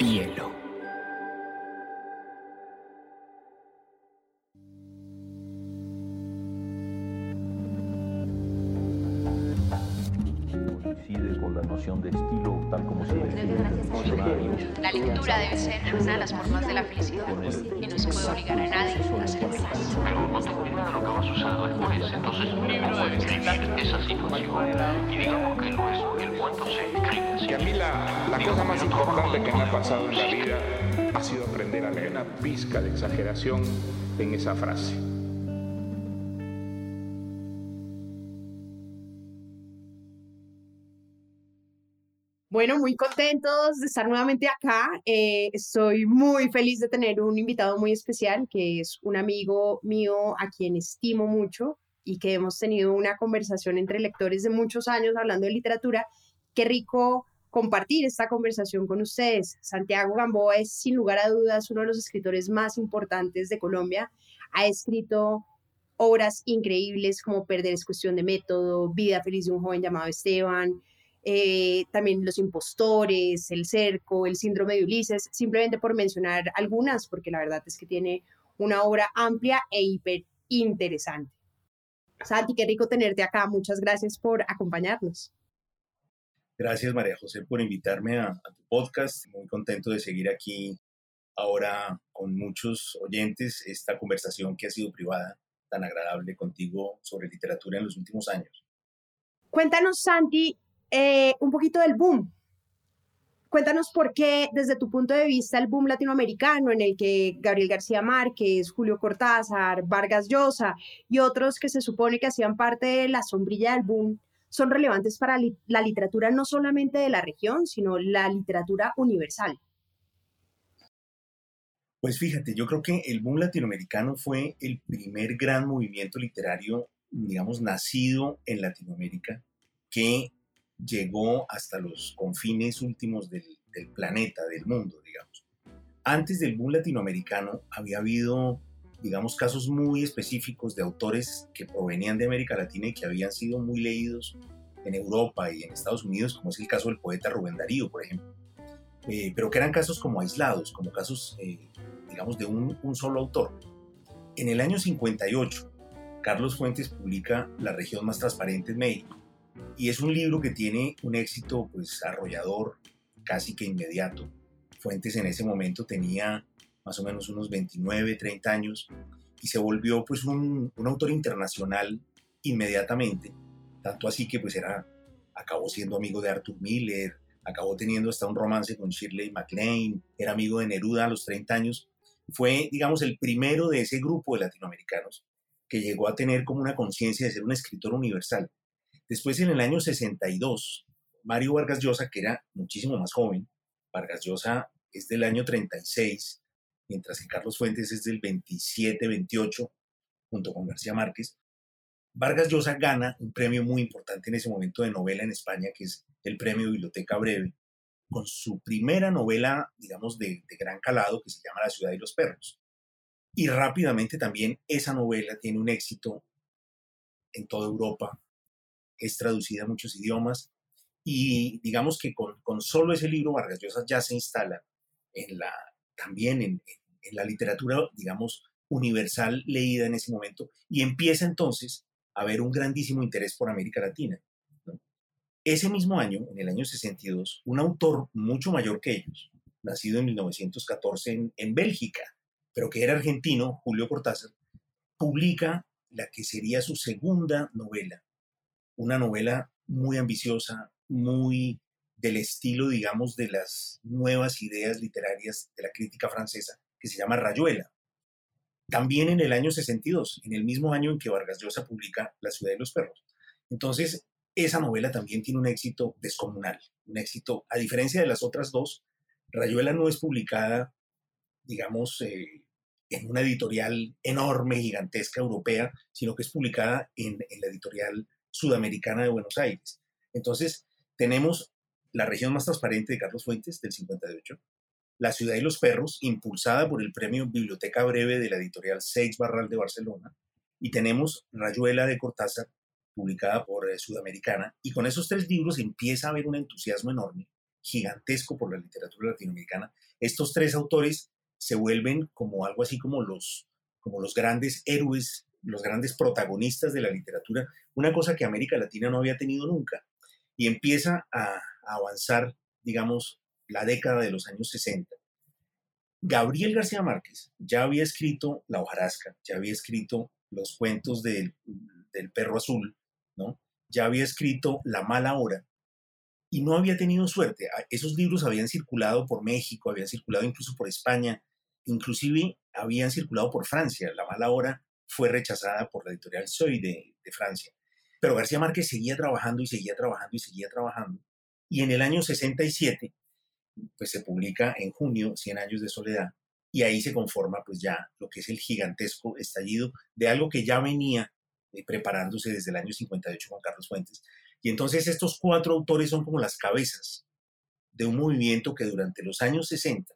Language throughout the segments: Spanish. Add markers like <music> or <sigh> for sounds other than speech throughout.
Hielo. Coincide con la noción de estilo tal como se La lectura debe ser una de las formas de la felicidad y no se puede obligar a nadie a ser feliz. Pero no tengo idea de lo que vas a usar después. Entonces, un libro debe describir esa situación. Y digamos que lo es, Y a mí la, la cosa más importante que me ha pasado en la vida ha sido aprender a leer una pizca de exageración en esa frase. Bueno, muy contentos de estar nuevamente acá. Eh, estoy muy feliz de tener un invitado muy especial, que es un amigo mío a quien estimo mucho y que hemos tenido una conversación entre lectores de muchos años hablando de literatura. Qué rico compartir esta conversación con ustedes. Santiago Gamboa es sin lugar a dudas uno de los escritores más importantes de Colombia. Ha escrito obras increíbles como Perder es cuestión de método, Vida feliz de un joven llamado Esteban, eh, también Los impostores, El cerco, El síndrome de Ulises, simplemente por mencionar algunas, porque la verdad es que tiene una obra amplia e hiper interesante. Santi, qué rico tenerte acá. Muchas gracias por acompañarnos. Gracias, María José, por invitarme a, tu podcast. Muy contento de seguir aquí ahora con muchos oyentes esta conversación que ha sido privada, tan agradable contigo sobre literatura en los últimos años. Cuéntanos, Santi, eh, un poquito del boom. Cuéntanos por qué, desde tu punto de vista, el boom latinoamericano, en el que Gabriel García Márquez, Julio Cortázar, Vargas Llosa y otros que se supone que hacían parte de la sombrilla del boom, son relevantes para li la literatura no solamente de la región, sino la literatura universal. Pues fíjate, yo creo que el boom latinoamericano fue el primer gran movimiento literario, digamos, nacido en Latinoamérica, que llegó hasta los confines últimos del, del, planeta, del mundo, digamos. Antes del boom latinoamericano había habido, digamos, casos muy específicos de autores que provenían de América Latina y que habían sido muy leídos en Europa y en Estados Unidos, como es el caso del poeta Rubén Darío, por ejemplo. Eh, pero que eran casos como aislados, como casos, eh, digamos, de un, un solo autor. En el año 58, Carlos Fuentes publica La región más transparente en México y es un libro que tiene un éxito pues arrollador casi que inmediato. Fuentes en ese momento tenía más o menos unos 29, 30 años y se volvió pues un, un autor internacional inmediatamente, tanto así que pues era, acabó siendo amigo de Arthur Miller, acabó teniendo hasta un romance con Shirley MacLaine, era amigo de Neruda a los 30 años, fue digamos el primero de ese grupo de latinoamericanos que llegó a tener como una conciencia de ser un escritor universal. Después, en el año 62, Mario Vargas Llosa, que era muchísimo más joven, Vargas Llosa es del año 36, mientras que Carlos Fuentes es del 27-28, junto con García Márquez. Vargas Llosa gana un premio muy importante en ese momento de novela en España, que es el premio Biblioteca Breve, con su primera novela, digamos, de, de gran calado, que se llama La ciudad y los perros. Y rápidamente también esa novela tiene un éxito en toda Europa, es traducida a muchos idiomas y digamos que con, con solo ese libro Vargas Llosa ya se instala en la, también en, en, la literatura, digamos, universal leída en ese momento y empieza entonces a haber un grandísimo interés por América Latina. ¿no? Ese mismo año, en el año 62, un autor mucho mayor que ellos, nacido en 1914 en, en Bélgica, pero que era argentino, Julio Cortázar, publica la que sería su segunda novela, una novela muy ambiciosa, muy del estilo, digamos, de las nuevas ideas literarias de la crítica francesa, que se llama Rayuela. También en el año 62, en el mismo año en que Vargas Llosa publica La ciudad de los perros. Entonces, esa novela también tiene un éxito descomunal, un éxito, a diferencia de las otras dos, Rayuela no es publicada, digamos, eh, en una editorial enorme, gigantesca, europea, sino que es publicada en, en la editorial sudamericana de Buenos Aires. Entonces, tenemos la región más transparente de Carlos Fuentes, del 58, La ciudad y los perros, impulsada por el premio Biblioteca Breve de la editorial Seix Barral de Barcelona, y tenemos Rayuela de Cortázar, publicada por eh, Sudamericana, y con esos tres libros empieza a haber un entusiasmo enorme gigantesco por la literatura latinoamericana. Estos tres autores se vuelven como algo así como los, como los grandes héroes, los grandes protagonistas de la literatura, una cosa que América Latina no había tenido nunca. Y empieza a, a avanzar, digamos, la década de los años 60. Gabriel García Márquez ya había escrito La hojarasca, ya había escrito los cuentos del, del perro azul, ¿no? Ya había escrito La mala hora y no había tenido suerte. Esos libros habían circulado por México, habían circulado incluso por España, inclusive habían circulado por Francia. La mala hora fue rechazada por la editorial Soy de, de Francia. Pero García Márquez seguía trabajando y seguía trabajando y seguía trabajando. Y en el año 67, pues se publica en junio, Cien años de soledad, y ahí se conforma pues ya lo que es el gigantesco estallido de algo que ya venía eh, preparándose desde el año 58 con Carlos Fuentes. Y entonces estos cuatro autores son como las cabezas de un movimiento que durante los años 60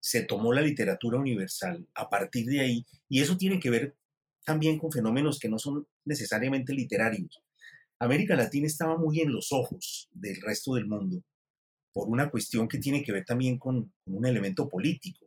se tomó la literatura universal a partir de ahí, y eso tiene que ver también con fenómenos que no son necesariamente literarios. América Latina estaba muy en los ojos del resto del mundo por una cuestión que tiene que ver también con, un elemento político.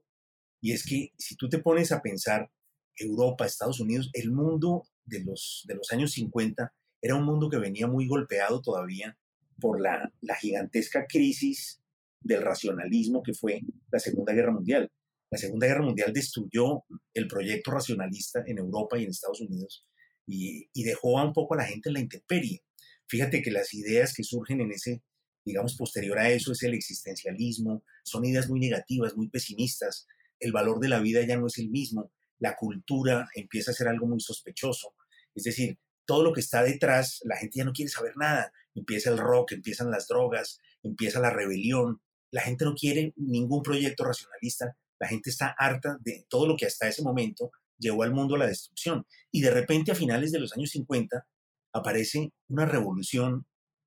Y es que si tú te pones a pensar Europa, Estados Unidos, el mundo de los, de los años 50 era un mundo que venía muy golpeado todavía por la, la gigantesca crisis del racionalismo que fue la Segunda Guerra Mundial. La Segunda Guerra Mundial destruyó el proyecto racionalista en Europa y en Estados Unidos y, y dejó a un poco a la gente en la intemperie. Fíjate que las ideas que surgen en ese, digamos, posterior a eso es el existencialismo, son ideas muy negativas, muy pesimistas, el valor de la vida ya no es el mismo, la cultura empieza a ser algo muy sospechoso, es decir, todo lo que está detrás, la gente ya no quiere saber nada, empieza el rock, empiezan las drogas, empieza la rebelión, la gente no quiere ningún proyecto racionalista, la gente está harta de todo lo que hasta ese momento llevó al mundo a la destrucción. Y de repente a finales de los años 50 aparece una revolución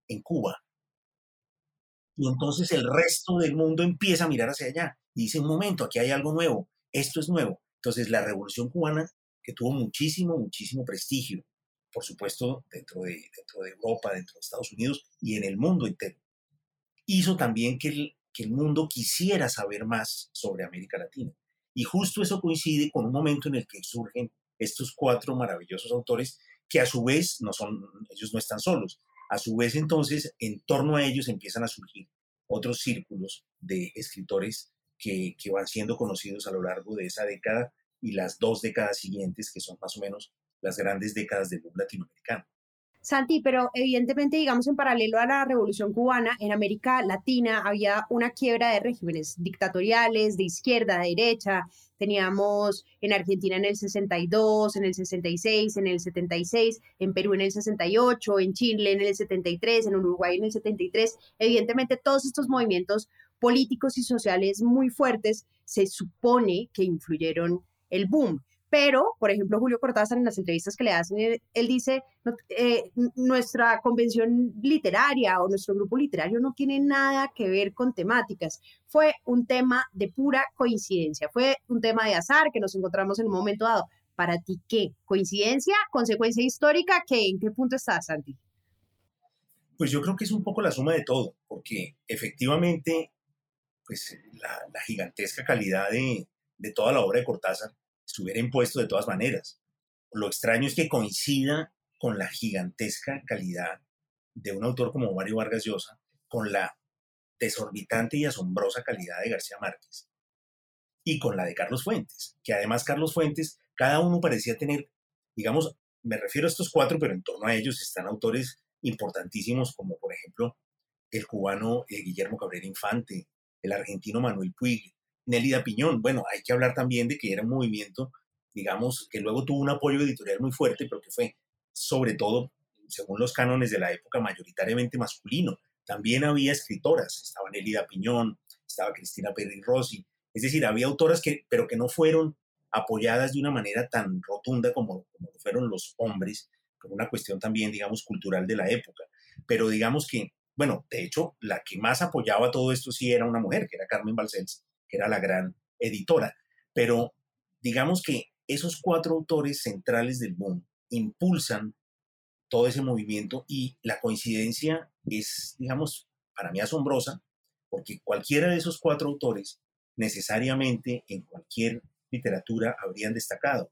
en Cuba. Y entonces el resto del mundo empieza a mirar hacia allá y dice, un momento, aquí hay algo nuevo, esto es nuevo. Entonces la revolución cubana, que tuvo muchísimo, muchísimo prestigio, por supuesto, dentro de, dentro de Europa, dentro de Estados Unidos y en el mundo entero, hizo también que el, que el mundo quisiera saber más sobre América Latina. Y justo eso coincide con un momento en el que surgen estos cuatro maravillosos autores que a su vez no son, ellos no están solos. A su vez entonces, en torno a ellos empiezan a surgir otros círculos de escritores que, van siendo conocidos a lo largo de esa década y las dos décadas siguientes, que son más o menos las grandes décadas del boom latinoamericano. Santi, pero evidentemente, digamos, en paralelo a la revolución cubana, en América Latina había una quiebra de regímenes dictatoriales, de izquierda, de derecha. Teníamos en Argentina en el 62, en el 66, en el 76, en Perú en el 68, en Chile en el 73, en Uruguay en el 73. Evidentemente, todos estos movimientos políticos y sociales muy fuertes se supone que influyeron el boom. Pero, por ejemplo, Julio Cortázar en las entrevistas que le hacen, él, dice, eh, nuestra convención literaria o nuestro grupo literario no tiene nada que ver con temáticas. Fue un tema de pura coincidencia, fue un tema de azar que nos encontramos en un momento dado. ¿Para ti qué? ¿Coincidencia? ¿Consecuencia histórica? ¿Qué, ¿En qué punto estás, Santi? Pues yo creo que es un poco la suma de todo, porque efectivamente, pues la, la gigantesca calidad de, de toda la obra de Cortázar se hubiera impuesto de todas maneras. Lo extraño es que coincida con la gigantesca calidad de un autor como Mario Vargas Llosa, con la desorbitante y asombrosa calidad de García Márquez y con la de Carlos Fuentes, que además Carlos Fuentes, cada uno parecía tener, digamos, me refiero a estos cuatro, pero en torno a ellos están autores importantísimos como por ejemplo el cubano eh, Guillermo Cabrera Infante, el argentino Manuel Puig, Nélida Piñón. Bueno, hay que hablar también de que era un movimiento, digamos, que luego tuvo un apoyo editorial muy fuerte, pero que fue sobre todo, según los cánones de la época, mayoritariamente masculino. También había escritoras, estaba Nélida Piñón, estaba Cristina Perry Rossi, es decir, había autoras que, pero que no fueron apoyadas de una manera tan rotunda como, como fueron los hombres, por una cuestión también, digamos, cultural de la época. Pero digamos que, bueno, de hecho, la que más apoyaba todo esto sí era una mujer, que era Carmen Balcells, que era la gran editora. Pero digamos que esos cuatro autores centrales del boom impulsan todo ese movimiento y la coincidencia es, digamos, para mí asombrosa, porque cualquiera de esos cuatro autores necesariamente en cualquier literatura habrían destacado.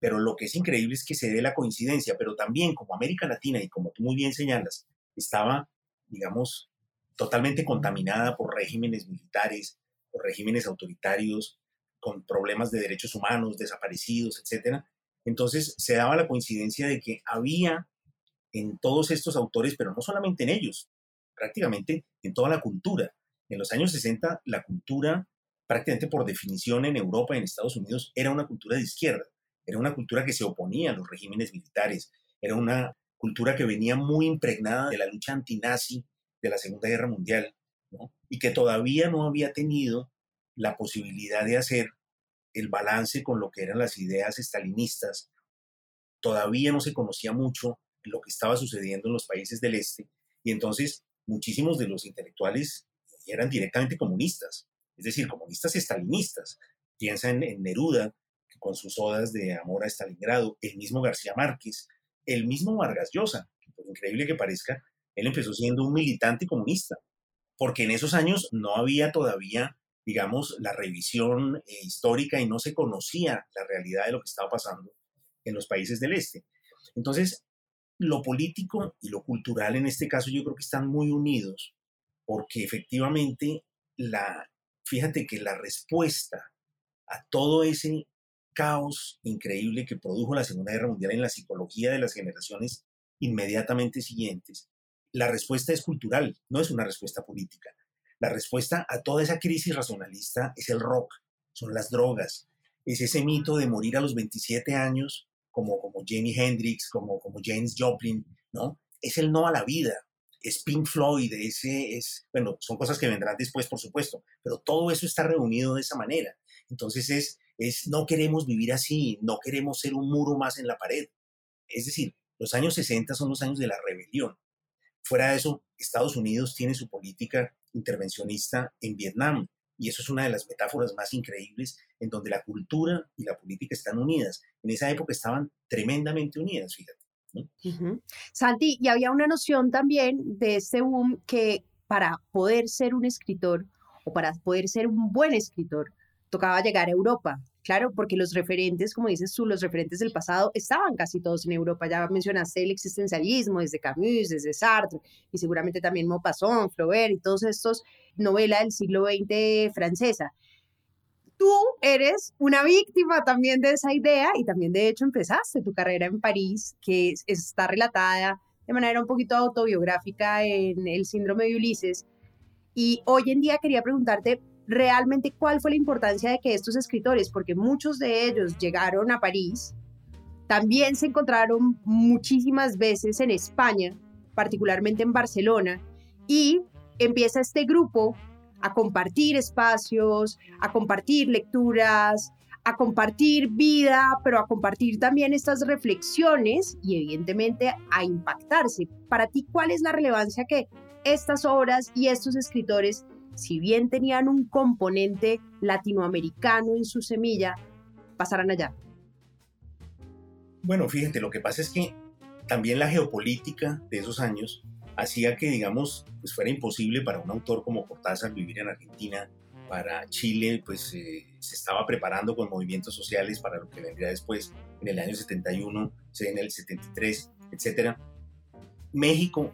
Pero lo que es increíble es que se dé la coincidencia, pero también como América Latina, y como tú muy bien señalas, estaba, digamos, totalmente contaminada por regímenes militares, regímenes autoritarios, con problemas de derechos humanos, desaparecidos, etc. Entonces se daba la coincidencia de que había en todos estos autores, pero no solamente en ellos, prácticamente en toda la cultura. En los años 60, la cultura, prácticamente por definición en Europa y en Estados Unidos, era una cultura de izquierda, era una cultura que se oponía a los regímenes militares, era una cultura que venía muy impregnada de la lucha antinazi de la Segunda Guerra Mundial, y que todavía no había tenido la posibilidad de hacer el balance con lo que eran las ideas estalinistas. Todavía no se conocía mucho lo que estaba sucediendo en los países del este, y entonces muchísimos de los intelectuales eran directamente comunistas, es decir, comunistas estalinistas. Piensa en, Neruda, con sus odas de amor a Stalingrado, el mismo García Márquez, el mismo Vargas Llosa, increíble que parezca, él empezó siendo un militante comunista, porque en esos años no había todavía, digamos, la revisión eh, histórica y no se conocía la realidad de lo que estaba pasando en los países del este. Entonces, lo político y lo cultural en este caso yo creo que están muy unidos, porque efectivamente la, fíjate que la respuesta a todo ese caos increíble que produjo la Segunda Guerra Mundial en la psicología de las generaciones inmediatamente siguientes la respuesta es cultural, no es una respuesta política. La respuesta a toda esa crisis racionalista es el rock, son las drogas, es ese mito de morir a los 27 años como, como Jimi Hendrix, como, como James Joplin, ¿no? Es el no a la vida, es Pink Floyd, ese es, bueno, son cosas que vendrán después, por supuesto, pero todo eso está reunido de esa manera. Entonces es, es, no queremos vivir así, no queremos ser un muro más en la pared. Es decir, los años 60 son los años de la rebelión. Fuera de eso, Estados Unidos tiene su política intervencionista en Vietnam y eso es una de las metáforas más increíbles en donde la cultura y la política están unidas. En esa época estaban tremendamente unidas, fíjate. Santi, y había una noción también de este boom que para poder ser un escritor o para poder ser un buen escritor, tocaba llegar a Europa. Claro, porque los referentes, como dices tú, los referentes del pasado estaban casi todos en Europa. Ya mencionaste el existencialismo desde Camus, desde Sartre, y seguramente también Maupassant, Flaubert y todos estos novelas del siglo XX francesa. Tú eres una víctima también de esa idea y también de hecho empezaste tu carrera en París, que está relatada de manera un poquito autobiográfica en el síndrome de Ulises. Y hoy en día quería preguntarte, realmente cuál fue la importancia de que estos escritores, porque muchos de ellos llegaron a París, también se encontraron muchísimas veces en España, particularmente en Barcelona, y empieza este grupo a compartir espacios, a compartir lecturas, a compartir vida, pero a compartir también estas reflexiones y evidentemente a impactarse. Para ti, ¿cuál es la relevancia que estas obras y estos escritores si bien tenían un componente latinoamericano en su semilla, pasaran allá? Bueno, fíjate, lo que pasa es que también la geopolítica de esos años hacía que, digamos, pues fuera imposible para un autor como Cortázar vivir en Argentina, para Chile, pues eh, se estaba preparando con movimientos sociales para lo que vendría después, en el año 71, en el 73, etc. México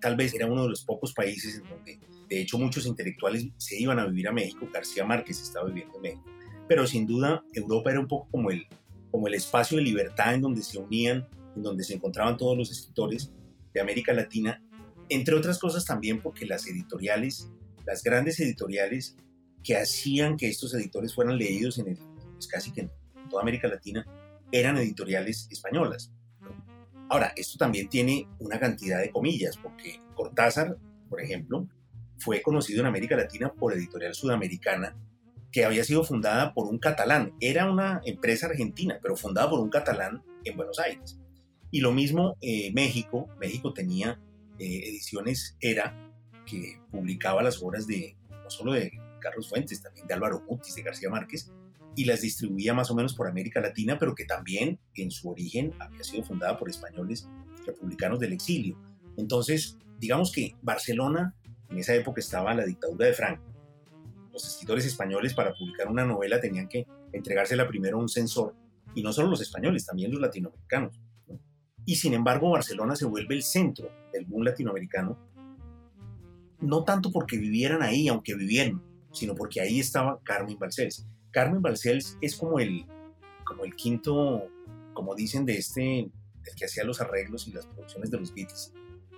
tal vez era uno de los pocos países en donde de hecho, muchos intelectuales se iban a vivir a México. García Márquez estaba viviendo en México. Pero sin duda, Europa era un poco como el, como el espacio de libertad en donde se unían, en donde se encontraban todos los escritores de América Latina. Entre otras cosas también porque las editoriales, las grandes editoriales que hacían que estos editores fueran leídos en el, pues casi que en toda América Latina, eran editoriales españolas. Ahora, esto también tiene una cantidad de comillas, porque Cortázar, por ejemplo, fue conocido en América Latina por Editorial Sudamericana, que había sido fundada por un catalán. Era una empresa argentina, pero fundada por un catalán en Buenos Aires. Y lo mismo eh, México. México tenía eh, ediciones ERA, que publicaba las obras de, no solo de Carlos Fuentes, también de Álvaro Mutis, de García Márquez, y las distribuía más o menos por América Latina, pero que también en su origen había sido fundada por españoles republicanos del exilio. Entonces, digamos que Barcelona en esa época estaba la dictadura de Franco. Los escritores españoles para publicar una novela tenían que entregársela primero a un censor, y no solo los españoles, también los latinoamericanos. Y sin embargo, Barcelona se vuelve el centro del boom latinoamericano, no tanto porque vivieran ahí, aunque vivieran, sino porque ahí estaba Carmen Balcells. Carmen Balcells es como el, como el quinto, como dicen de este, el que hacía los arreglos y las producciones de los Beatles,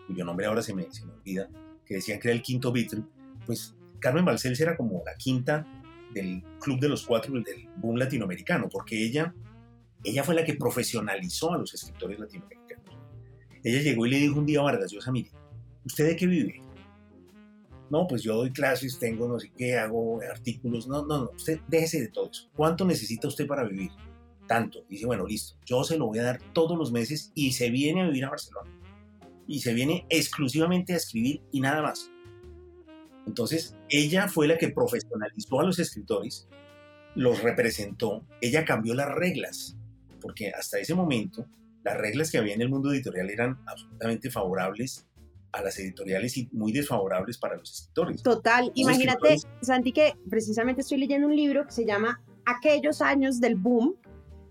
cuyo nombre ahora se me, se me olvida, que decían que era el quinto Beatle, pues Carmen Balcells era como la quinta del club de los cuatro del boom latinoamericano, porque ella, ella fue la que profesionalizó a los escritores latinoamericanos. Ella llegó y le dijo un día a Vargas Llosa, mire, ¿usted de qué vive? No, pues yo doy clases, tengo no sé qué, hago artículos. No, no, no, usted déjese de todo eso. ¿Cuánto necesita usted para vivir? Tanto. Dice, bueno, listo, yo se lo voy a dar todos los meses y se viene a vivir a Barcelona. Y se viene exclusivamente a escribir y nada más. Entonces, ella fue la que profesionalizó a los escritores, los representó, ella cambió las reglas, porque hasta ese momento las reglas que había en el mundo editorial eran absolutamente favorables a las editoriales y muy desfavorables para los escritores. Total, imagínate, Santi, que precisamente estoy leyendo un libro que se llama Aquellos años del boom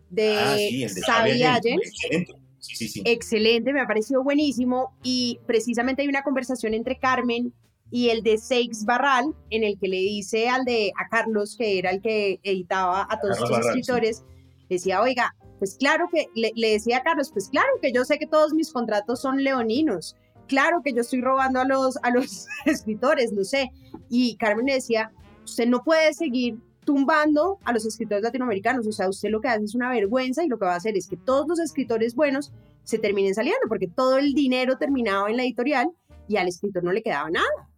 de, ah, sí, Excelente. Sí, sí, sí. Excelente, me ha parecido buenísimo y precisamente hay una conversación entre Carmen y el de Seix Barral en el que le dice al de a Carlos que era el que editaba a todos escritores, decía, "Oiga, pues claro que le, decía a Carlos, pues claro que yo sé que todos mis contratos son leoninos, claro que yo estoy robando a los, a los <laughs> escritores, no sé. Y Carmen le decía, usted no puede seguir tumbando a los escritores latinoamericanos, o sea, usted lo que hace es una vergüenza y lo que va a hacer es que todos los escritores buenos se terminen saliendo, porque todo el dinero terminaba en la editorial y al escritor no le quedaba nada.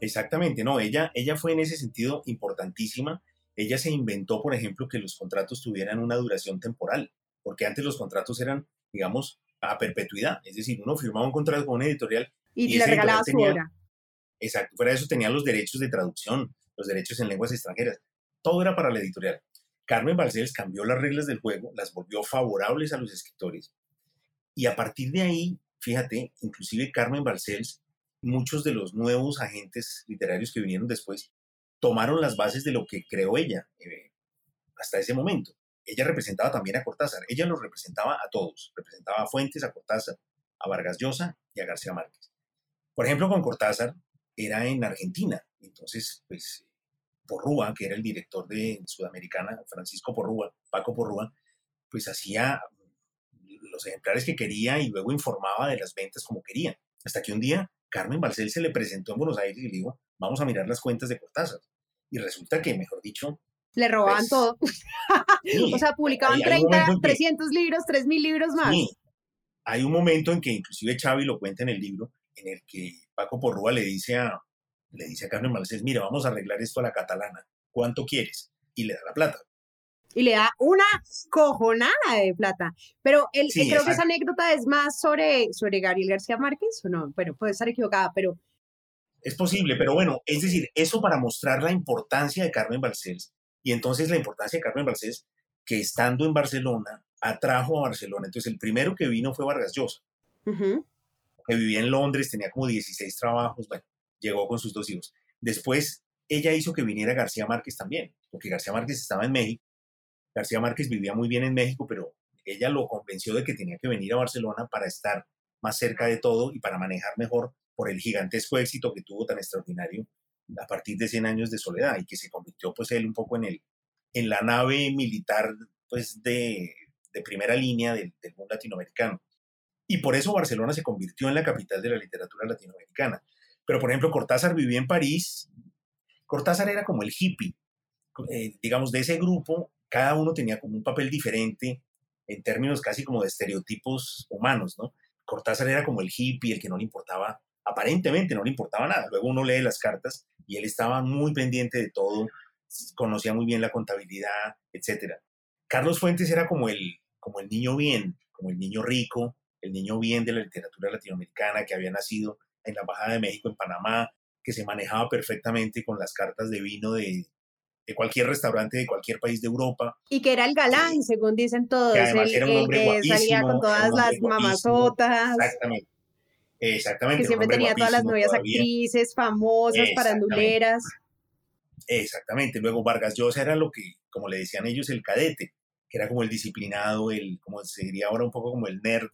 Exactamente, no, ella, ella fue en ese sentido importantísima ella se inventó, por ejemplo, que los contratos tuvieran una duración temporal, porque antes los contratos eran, digamos, a perpetuidad. Es decir, uno firmaba un contrato con una editorial y, le regalaba su obra. Exacto, fuera de eso tenían los derechos de traducción, los derechos en lenguas extranjeras. Todo era para la editorial. Carmen Balcells cambió las reglas del juego, las volvió favorables a los escritores. Y a partir de ahí, fíjate, inclusive Carmen Balcells, muchos de los nuevos agentes literarios que vinieron después, tomaron las bases de lo que creó ella eh, hasta ese momento. Ella representaba también a Cortázar, ella los representaba a todos, representaba a Fuentes, a Cortázar, a Vargas Llosa y a García Márquez. Por ejemplo, con Cortázar era en Argentina, entonces, pues, Porrúa, que era el director de Sudamericana, Francisco Porrúa, Paco Porrúa, pues hacía los ejemplares que quería y luego informaba de las ventas como quería. Hasta que un día Carmen Balcel se le presentó en Buenos Aires y le dijo, vamos a mirar las cuentas de Cortázar. Y resulta que, mejor dicho... Le robaban pues, todo. <laughs> o sea, publicaban 30, 300 libros, 3.000 libros más. Sí. Hay un momento en que inclusive Xavi lo cuenta en el libro, en el que Paco Porrúa le dice a, le dice a Carmen Malcés, mira, vamos a arreglar esto a la catalana, ¿cuánto quieres? Y le da la plata. Y le da una cojonada de plata. Pero él, creo que esa anécdota es más sobre, sobre Gabriel García Márquez, o no, bueno, puede estar equivocada, pero es posible, pero bueno, es decir, eso para mostrar la importancia de Carmen Balcells y entonces la importancia de Carmen Balcells que estando en Barcelona atrajo a Barcelona. Entonces el primero que vino fue Vargas Llosa, que vivía en Londres, tenía como 16 trabajos, bueno, llegó con sus dos hijos. Después ella hizo que viniera García Márquez también, porque García Márquez estaba en México. García Márquez vivía muy bien en México, pero ella lo convenció de que tenía que venir a Barcelona para estar más cerca de todo y para manejar mejor por el gigantesco éxito que tuvo tan extraordinario a partir de 100 años de soledad y que se convirtió pues él un poco en, el, en la nave militar pues de, de primera línea del, del, mundo latinoamericano. Y por eso Barcelona se convirtió en la capital de la literatura latinoamericana. Pero por ejemplo, Cortázar vivía en París. Cortázar era como el hippie. Eh, digamos, de ese grupo, cada uno tenía como un papel diferente en términos casi como de estereotipos humanos, ¿no? Cortázar era como el hippie, el que no le importaba aparentemente no le importaba nada. Luego uno lee las cartas y él estaba muy pendiente de todo, conocía muy bien la contabilidad, etc. Carlos Fuentes era como el, como el niño bien, como el niño rico, el niño bien de la literatura latinoamericana que había nacido en la Embajada de México en Panamá, que se manejaba perfectamente con las cartas de vino de, de cualquier restaurante de cualquier país de Europa. Y que era el galán, según dicen todos, el, que salía con todas las mamazotas. Exactamente Exactamente. Que siempre tenía todas las novias actrices, famosas, paranduleras. Exactamente. Luego Vargas Llosa era lo que, como le decían ellos, el cadete, que era como el disciplinado, el, como se diría ahora un poco como el nerd,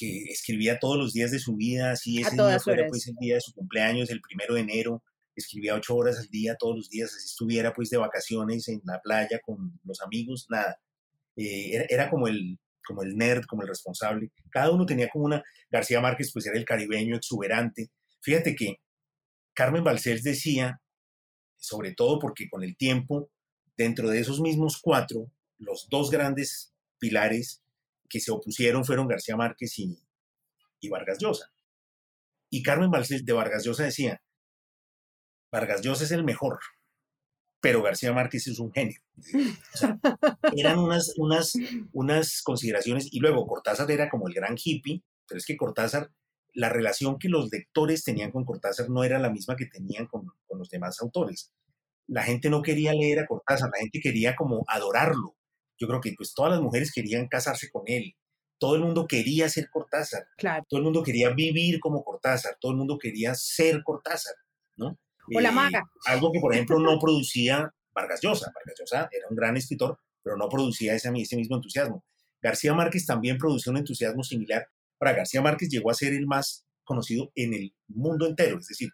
que escribía todos los días de su vida, así ese día fuera pues el día de su cumpleaños, el primero de enero, escribía ocho horas al día, todos los días, así estuviera pues de vacaciones en la playa con los amigos, nada. Eh, era, como el, como el nerd, como el responsable. Cada uno tenía como una, García Márquez pues era el caribeño exuberante. Fíjate que Carmen Balcells decía, sobre todo porque con el tiempo, dentro de esos mismos cuatro, los dos grandes pilares que se opusieron fueron García Márquez y, y Vargas Llosa. Y Carmen de Vargas Llosa decía, Vargas Llosa es el mejor, pero García Márquez es un genio. eran unas, unas, unas consideraciones, y luego Cortázar era como el gran hippie, pero es que Cortázar, la relación que los lectores tenían con Cortázar no era la misma que tenían con, con los demás autores. La gente no quería leer a Cortázar, la gente quería como adorarlo. Yo creo que pues todas las mujeres querían casarse con él, todo el mundo quería ser Cortázar, claro. todo el mundo quería vivir como Cortázar, todo el mundo quería ser Cortázar, ¿no? O la maga. algo que, por ejemplo, no producía Vargas Llosa. Vargas Llosa era un gran escritor, pero no producía ese, ese mismo entusiasmo. García Márquez también producía un entusiasmo similar. Para García Márquez llegó a ser el más conocido en el mundo entero, es decir,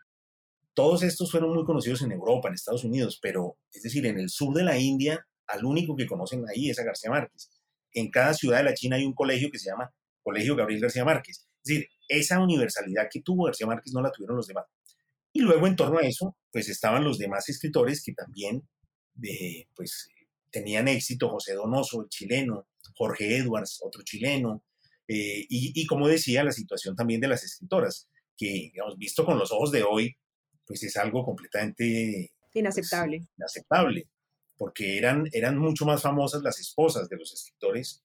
todos estos fueron muy conocidos en Europa, en Estados Unidos, pero es decir, en el sur de la India, al único que conocen ahí es a García Márquez. En cada ciudad de la China hay un colegio que se llama Colegio Gabriel García Márquez. Es decir, esa universalidad que tuvo García Márquez no la tuvieron los demás. Y luego en torno a eso, pues estaban los demás escritores que también eh, pues, tenían éxito, José Donoso, el chileno, Jorge Edwards, otro chileno, eh, y, como decía, la situación también de las escritoras, que, hemos visto con los ojos de hoy, pues es algo completamente... Pues, inaceptable. Porque eran, eran mucho más famosas las esposas de los escritores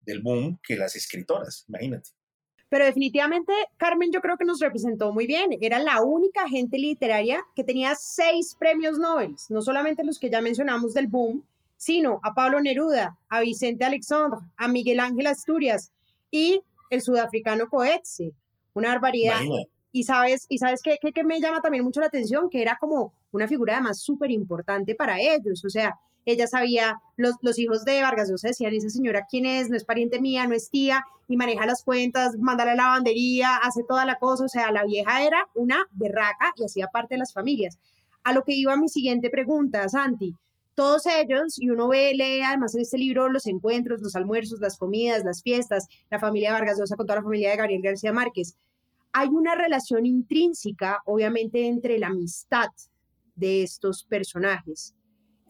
del boom que las escritoras, imagínate. Pero definitivamente Carmen yo creo que nos representó muy bien. Era la única gente literaria que tenía seis premios Nobel, no solamente los que ya mencionamos del boom, sino a Pablo Neruda, a Vicente Alexandre, a Miguel Ángel Asturias y el sudafricano Coetzee. Una barbaridad. Y sabes, y sabes qué, qué, me llama también mucho la atención, que era como una figura además súper importante para ellos. O sea, ella sabía, los, hijos de Vargas Llosa decían, esa señora quién es, no es pariente mía, no es tía, y maneja las cuentas, manda la lavandería, hace toda la cosa, o sea, la vieja era una berraca y hacía parte de las familias. A lo que iba mi siguiente pregunta, Santi, todos ellos, y uno ve, lee además en este libro los encuentros, los almuerzos, las comidas, las fiestas, la familia Vargas Llosa con toda la familia de Gabriel García Márquez. Hay una relación intrínseca, obviamente, entre la amistad de estos personajes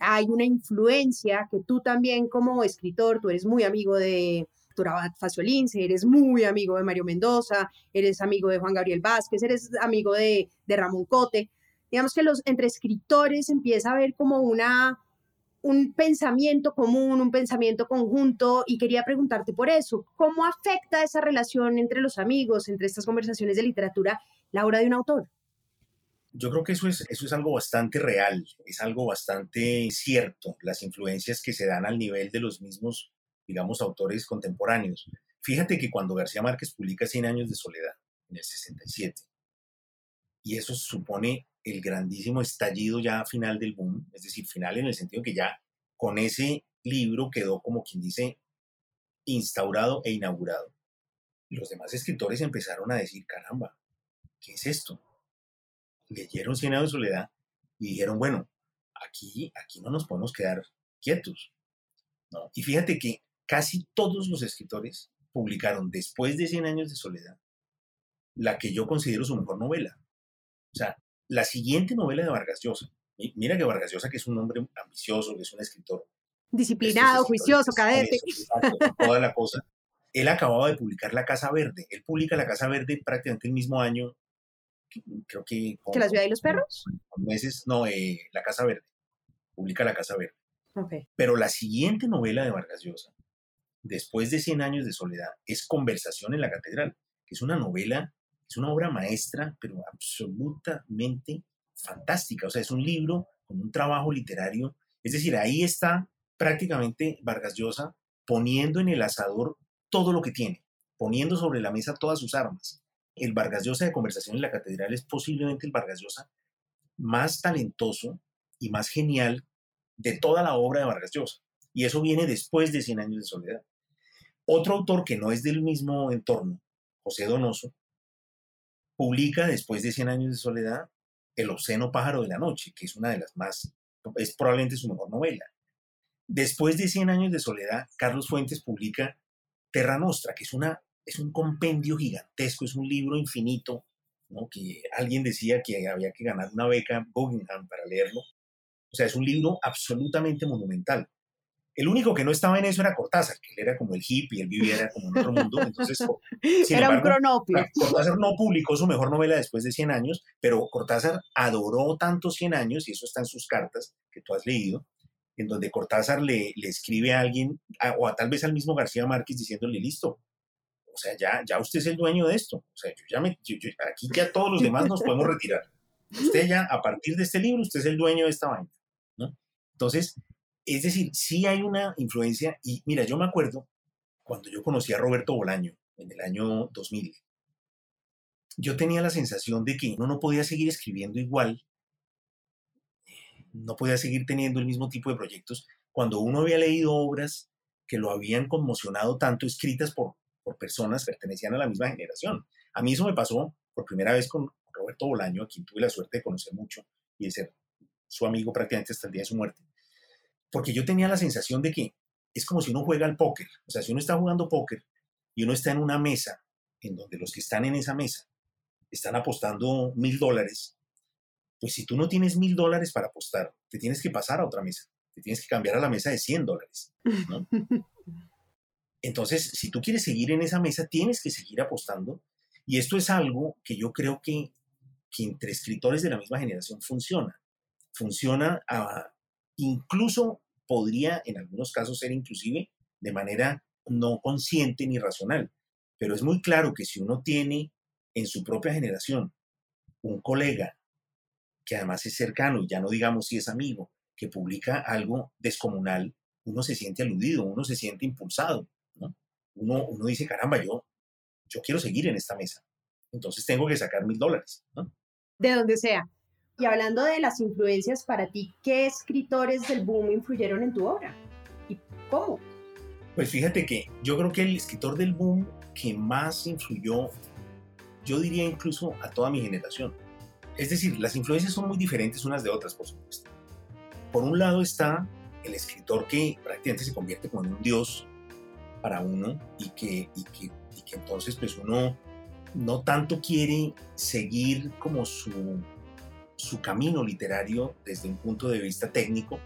hay una influencia que tú también como escritor, tú eres muy amigo de Abad Faciolince, eres muy amigo de Mario Mendoza, eres amigo de Juan Gabriel Vázquez, eres amigo de, de Ramón Cote. Digamos que los, entre escritores empieza a haber como una, un pensamiento común, un pensamiento conjunto, y quería preguntarte por eso, ¿cómo afecta esa relación entre los amigos, entre estas conversaciones de literatura, la obra de un autor? Yo creo que eso es, eso es algo bastante real, es algo bastante cierto, las influencias que se dan al nivel de los mismos, digamos, autores contemporáneos. Fíjate que cuando García Márquez publica Cien años de soledad, en el 67, y eso supone el grandísimo estallido ya final del boom, es decir, final en el sentido que ya con ese libro quedó como quien dice instaurado e inaugurado. Los demás escritores empezaron a decir, caramba, ¿qué es esto? Leyeron Cien años de soledad y dijeron, bueno, aquí, aquí no nos podemos quedar quietos. ¿no? Y fíjate que casi todos los escritores publicaron después de Cien años de soledad la que yo considero su mejor novela. O sea, la siguiente novela de Vargas Llosa. Mira que Vargas Llosa, que es un hombre ambicioso, que es un escritor. Disciplinado, juicioso, cadete. <laughs> toda la cosa. Él acababa de publicar La Casa Verde. Él publica La Casa Verde prácticamente el mismo año creo que... ¿Que la ciudad y los perros? Meses, no, eh, La Casa Verde, publica La Casa Verde. Pero la siguiente novela de Vargas Llosa, después de 100 años de soledad, es Conversación en la Catedral, que es una novela, es una obra maestra, pero absolutamente fantástica. O sea, es un libro con un trabajo literario. Es decir, ahí está prácticamente Vargas Llosa poniendo en el asador todo lo que tiene, poniendo sobre la mesa todas sus armas el Vargas Llosa de Conversación en la Catedral es posiblemente el Vargas Llosa más talentoso y más genial de toda la obra de Vargas Llosa. Y eso viene después de Cien años de soledad. Otro autor que no es del mismo entorno, José Donoso, publica después de Cien años de soledad El obsceno pájaro de la noche, que es una de las más, es probablemente su mejor novela. Después de Cien años de soledad, Carlos Fuentes publica Terra Nostra, que es, una, es un compendio gigantesco, es un libro infinito, ¿no? que alguien decía que había que ganar una beca Guggenheim para leerlo. O sea, es un libro absolutamente monumental. El único que no estaba en eso era Cortázar, que él era como el hippie, él vivía como en otro mundo. Entonces, <laughs> era un cronopio. Cortázar no publicó su mejor novela después de 100 años, pero Cortázar adoró tanto 100 años, y eso está en sus cartas que tú has leído, en donde Cortázar le, le escribe a alguien, o a tal vez al mismo García Márquez, diciéndole, listo, o sea, ya, ya usted es el dueño de esto. O sea, yo ya me, aquí ya todos los demás nos podemos retirar. Usted ya, a partir de este libro, usted es el dueño de esta vaina. ¿no? Entonces, es decir, sí hay una influencia y mira, yo me acuerdo cuando yo conocí a Roberto Bolaño en el año 2000, yo tenía la sensación de que uno no podía seguir escribiendo igual, no podía seguir teniendo el mismo tipo de proyectos cuando uno había leído obras que lo habían conmocionado tanto, escritas por, por personas pertenecían a la misma generación. A mí eso me pasó por primera vez con Roberto Bolaño, a quien tuve la suerte de conocer mucho y de ser su amigo prácticamente hasta el día de su muerte porque yo tenía la sensación de que es como si uno juega al póker. O sea, si uno está jugando póker y uno está en una mesa en donde los que están en esa mesa están apostando mil dólares, pues si tú no tienes mil dólares para apostar, te tienes que pasar a otra mesa. Te tienes que cambiar a la mesa de 100 dólares. <laughs> Entonces, si tú quieres seguir en esa mesa, tienes que seguir apostando. Y esto es algo que yo creo que, entre escritores de la misma generación funciona. Funciona incluso podría en algunos casos ser inclusive de manera no consciente ni racional. Pero es muy claro que si uno tiene en su propia generación un colega que además es cercano, ya no digamos si es amigo, que publica algo descomunal, uno se siente aludido, uno se siente impulsado. Uno, uno dice, caramba, yo, yo quiero seguir en esta mesa. Entonces tengo que sacar mil dólares. De donde sea. Y hablando de las influencias para ti, ¿qué escritores del boom influyeron en tu obra? ¿Y cómo? Pues fíjate que yo creo que el escritor del boom que más influyó, yo diría incluso a toda mi generación. Es decir, las influencias son muy diferentes unas de otras, por supuesto. Por un lado está el escritor que prácticamente se convierte como en un dios para uno y que, y que, y que entonces pues uno no tanto quiere seguir como su su camino literario desde un punto de vista técnico,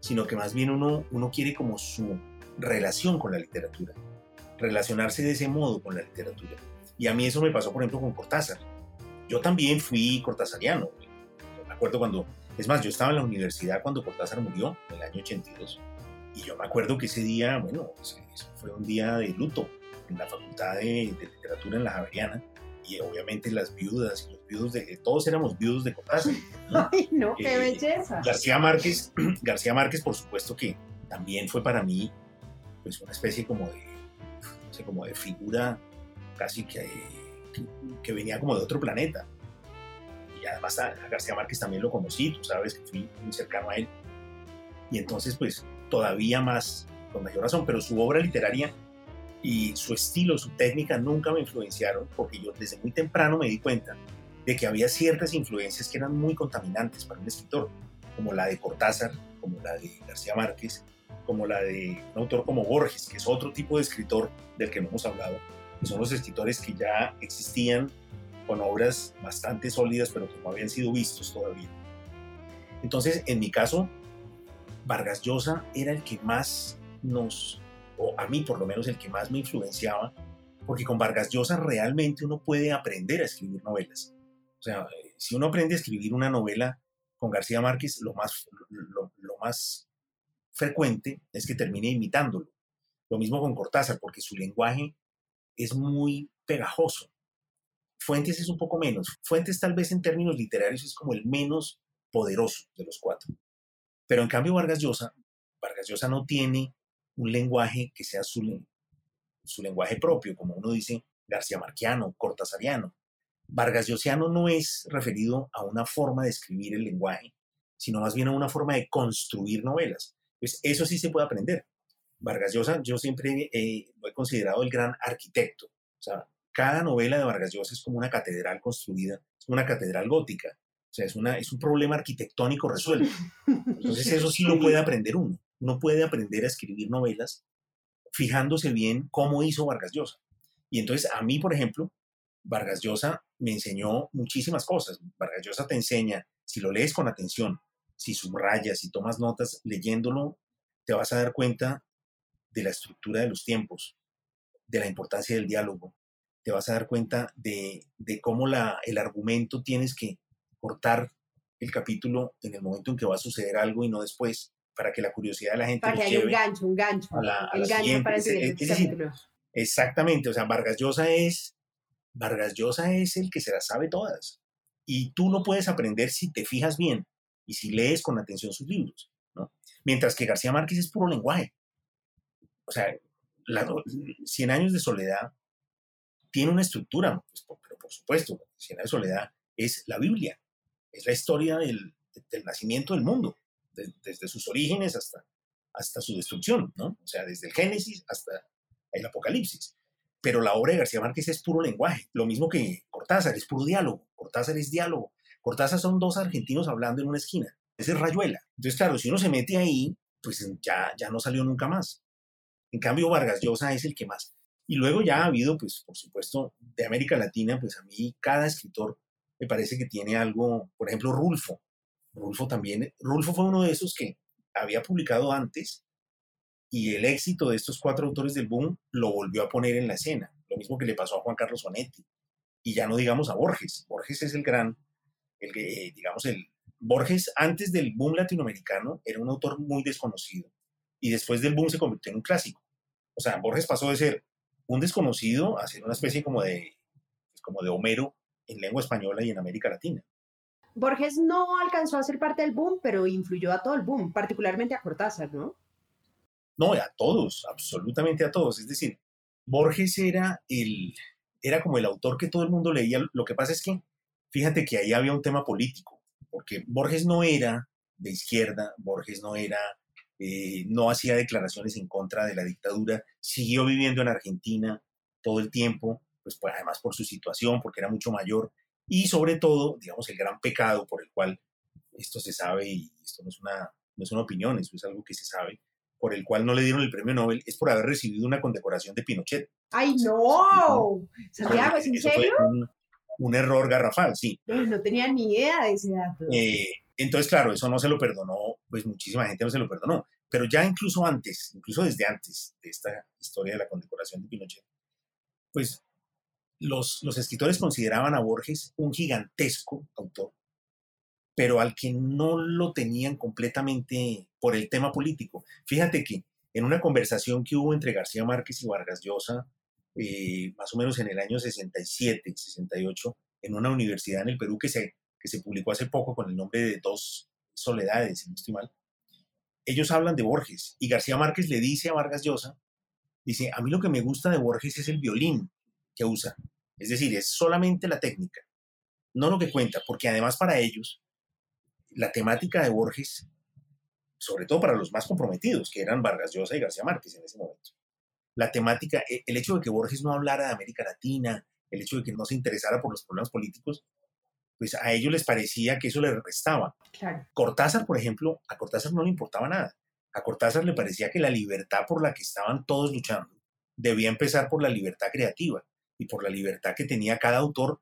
sino que más bien uno, uno quiere como su relación con la literatura, relacionarse de ese modo con la literatura. Y a mí eso me pasó, por ejemplo, con Cortázar. Yo también fui cortázariano. Me acuerdo cuando, es más, yo estaba en la universidad cuando Cortázar murió, en el año 82. Y yo me acuerdo que ese día, bueno, fue un día de luto en la Facultad de, de Literatura en la Javeriana y obviamente las viudas y los viudos de todos éramos viudos de Cortázar. <laughs> Ay, no, qué eh, belleza. García Márquez, <clears throat> García Márquez, por supuesto que también fue para mí pues una especie como de, no sé, como de figura casi que, que, venía como de otro planeta. Y además a, García Márquez también lo conocí, tú sabes que fui muy cercano a él. Y entonces pues todavía más, con mayor razón, pero su obra literaria y su estilo, su técnica nunca me influenciaron porque yo desde muy temprano me di cuenta de que había ciertas influencias que eran muy contaminantes para un escritor, como la de Cortázar, como la de García Márquez, como la de un autor como Borges, que es otro tipo de escritor del que no hemos hablado, que son los escritores que ya existían con obras bastante sólidas, pero que no habían sido vistos todavía. Entonces, en mi caso, Vargas Llosa era el que más nos o a mí por lo menos el que más me influenciaba, porque con Vargas Llosa realmente uno puede aprender a escribir novelas. O sea, si uno aprende a escribir una novela con García Márquez, lo más, lo, más frecuente es que termine imitándolo. Lo mismo con Cortázar, porque su lenguaje es muy pegajoso. Fuentes es un poco menos. Fuentes tal vez en términos literarios es como el menos poderoso de los cuatro. Pero en cambio Vargas Llosa, Vargas Llosa no tiene un lenguaje que sea su, lenguaje propio, como uno dice García Marquiano, Cortasariano. Vargas Llosiano no es referido a una forma de escribir el lenguaje, sino más bien a una forma de construir novelas. Pues eso sí se puede aprender. Vargas Llosa, yo siempre lo he considerado el gran arquitecto. Cada novela de Vargas Llosa es como una catedral construida, es una catedral gótica. O sea, es, una, es un problema arquitectónico resuelto. Entonces <laughs> eso sí lo puede aprender uno. Uno puede aprender a escribir novelas fijándose bien cómo hizo Vargas Llosa. Y entonces a mí, por ejemplo, Vargas Llosa me enseñó muchísimas cosas. Vargas Llosa te enseña, si lo lees con atención, si subrayas, si tomas notas leyéndolo, te vas a dar cuenta de la estructura de los tiempos, de la importancia del diálogo, te vas a dar cuenta de, cómo la, el argumento tienes que cortar el capítulo en el momento en que va a suceder algo y no después, para que la curiosidad de la gente... Para que haya un gancho, un gancho. el gancho para el capítulo. Exactamente, o sea, Vargas Llosa es, Vargas Llosa es el que se las sabe todas. Y tú no puedes aprender si te fijas bien y si lees con atención sus libros, ¿no? Mientras que García Márquez es puro lenguaje. O sea, la, Cien años de soledad tiene una estructura, pues, pero por supuesto, Cien años de soledad es la Biblia, es la historia del, nacimiento del mundo, desde sus orígenes hasta, hasta su destrucción, ¿no? O sea, desde el Génesis hasta el Apocalipsis. Pero la obra de García Márquez es puro lenguaje, lo mismo que Cortázar, es puro diálogo. Cortázar es diálogo. Cortázar son dos argentinos hablando en una esquina. Ese es Rayuela. Entonces, claro, si uno se mete ahí, pues ya, ya no salió nunca más. En cambio, Vargas Llosa es el que más. Y luego ya ha habido, pues, por supuesto, de América Latina, pues a mí cada escritor me parece que tiene algo, por ejemplo, Rulfo. Rulfo también, Rulfo fue uno de esos que había publicado antes y el éxito de estos cuatro autores del boom lo volvió a poner en la escena. Lo mismo que le pasó a Juan Carlos Onetti. Y ya no digamos a Borges. Borges es el gran, el que, digamos, el Borges antes del boom latinoamericano era un autor muy desconocido y después del boom se convirtió en un clásico. O sea, Borges pasó de ser un desconocido a ser una especie como de, pues, como de Homero en lengua española y en América Latina. Borges no alcanzó a ser parte del boom, pero influyó a todo el boom, particularmente a Cortázar, ¿no? No, a todos, absolutamente a todos. Es decir, Borges era, el, era como el autor que todo el mundo leía. Lo que pasa es que, fíjate que ahí había un tema político, porque Borges no era de izquierda, Borges no era eh, no hacía declaraciones en contra de la dictadura, siguió viviendo en Argentina todo el tiempo, pues, pues, además por su situación, porque era mucho mayor, y sobre todo, digamos, el gran pecado por el cual esto se sabe, y esto no es una, no es una opinión, eso es algo que se sabe, por el cual no le dieron el premio Nobel, es por haber recibido una condecoración de Pinochet. ¡Ay, no! Santiago, ¿es en serio? un, error garrafal, sí. No tenía ni idea de ese dato. Eh, entonces, claro, eso no se lo perdonó, pues muchísima gente no se lo perdonó, pero ya incluso antes, incluso desde antes de esta historia de la condecoración de Pinochet, pues los, los escritores consideraban a Borges un gigantesco autor, pero al que no lo tenían completamente por el tema político. Fíjate que en una conversación que hubo entre García Márquez y Vargas Llosa, eh, más o menos en el año 67, 68, en una universidad en el Perú que se que se publicó hace poco con el nombre de Dos Soledades, si no estoy ellos hablan de Borges y García Márquez le dice a Vargas Llosa, dice, a mí lo que me gusta de Borges es el violín que usa, es decir, es solamente la técnica, no lo que cuenta, porque además para ellos la temática de Borges, sobre todo para los más comprometidos, que eran Vargas Llosa y García Márquez en ese momento, la temática, e, el hecho de que Borges no hablara de América Latina, el hecho de que no se interesara por los problemas políticos, pues a ellos les parecía que eso les restaba. Cortázar, por ejemplo, a Cortázar no le importaba nada. A Cortázar le parecía que la libertad por la que estaban todos luchando debía empezar por la libertad creativa y por la libertad que tenía cada autor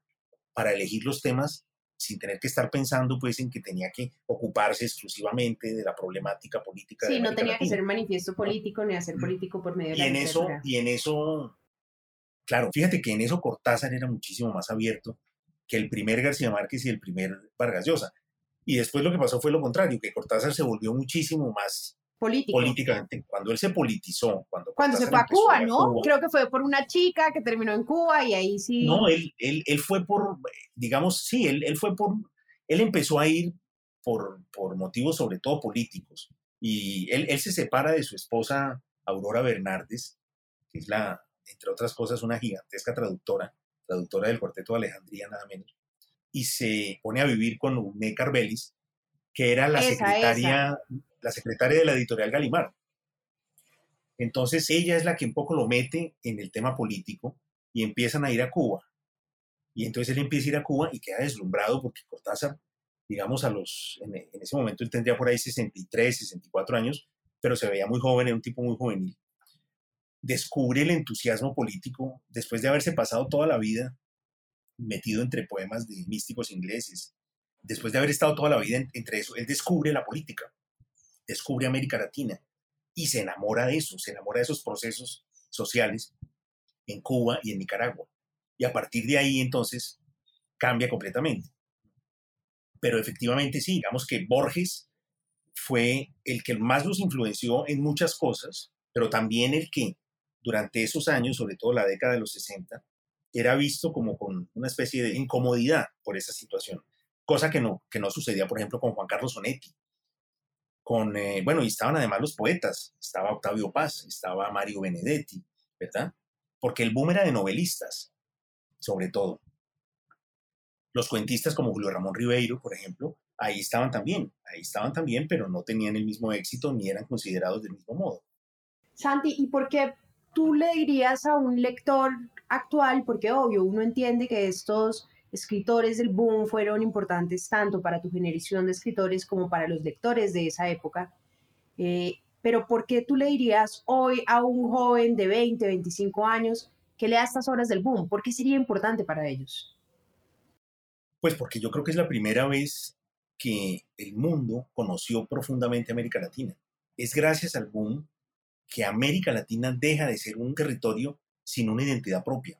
para elegir los temas sin tener que estar pensando pues en que tenía que ocuparse exclusivamente de la problemática política. Sí, no tenía que ser manifiesto político ni hacer político por medio de la en eso Y en eso, claro, fíjate que en eso Cortázar era muchísimo más abierto que el primer García Márquez y el primer Vargas Llosa. Y después lo que pasó fue lo contrario, que Cortázar se volvió muchísimo más políticamente. Cuando él se politizó, cuando, cuando se fue a Cuba, ¿no? Creo que fue por una chica que terminó en Cuba y ahí sí. No, él, él, él fue por, digamos, sí, él, él, fue por, él empezó a ir por, por motivos sobre todo políticos. Y él, él se separa de su esposa Aurora Bernardes, que es la, entre otras cosas, una gigantesca traductora traductora del Cuarteto de Alejandría, nada menos, y se pone a vivir con Une Carbelis, que era la Esa, secretaria, la secretaria de la editorial Galimar. Entonces ella es la que un poco lo mete en el tema político y empiezan a ir a Cuba. Y entonces él empieza a ir a Cuba y queda deslumbrado porque Cortázar, digamos, a los, en, en ese momento él tendría por ahí 63, 64 años, pero se veía muy joven, era un tipo muy juvenil. Descubre el entusiasmo político después de haberse pasado toda la vida metido entre poemas de místicos ingleses, después de haber estado toda la vida en- entre eso, él descubre la política, descubre América Latina y se enamora de eso, se enamora de esos procesos sociales en Cuba y en Nicaragua. Y a partir de ahí entonces cambia completamente. Pero efectivamente sí, digamos que Borges fue el que más los influenció en muchas cosas, pero también el que durante esos años, sobre todo la década de los 60, era visto como con una especie de incomodidad por esa situación, cosa que no, que no sucedía, por ejemplo, con Juan Carlos Sonetti. Con, eh, bueno, y estaban además los poetas, estaba Octavio Paz, estaba Mario Benedetti, ¿verdad? Porque el boom era de novelistas, sobre todo. Los cuentistas como Julio Ramón Ribeiro, por ejemplo, ahí estaban también, ahí estaban también, pero no tenían el mismo éxito ni eran considerados del mismo modo. Santi, ¿y por qué tú le dirías a un lector actual? Porque obvio, uno entiende que estos escritores del boom fueron importantes tanto para tu generación de escritores como para los lectores de esa época. Eh, pero ¿por qué tú le dirías hoy a un joven de 20, 25 años que lea estas obras del boom? ¿Por qué sería importante para ellos? Pues porque yo creo que es la primera vez que el mundo conoció profundamente América Latina. Es gracias al boom que América Latina deja de ser un territorio sin una identidad propia.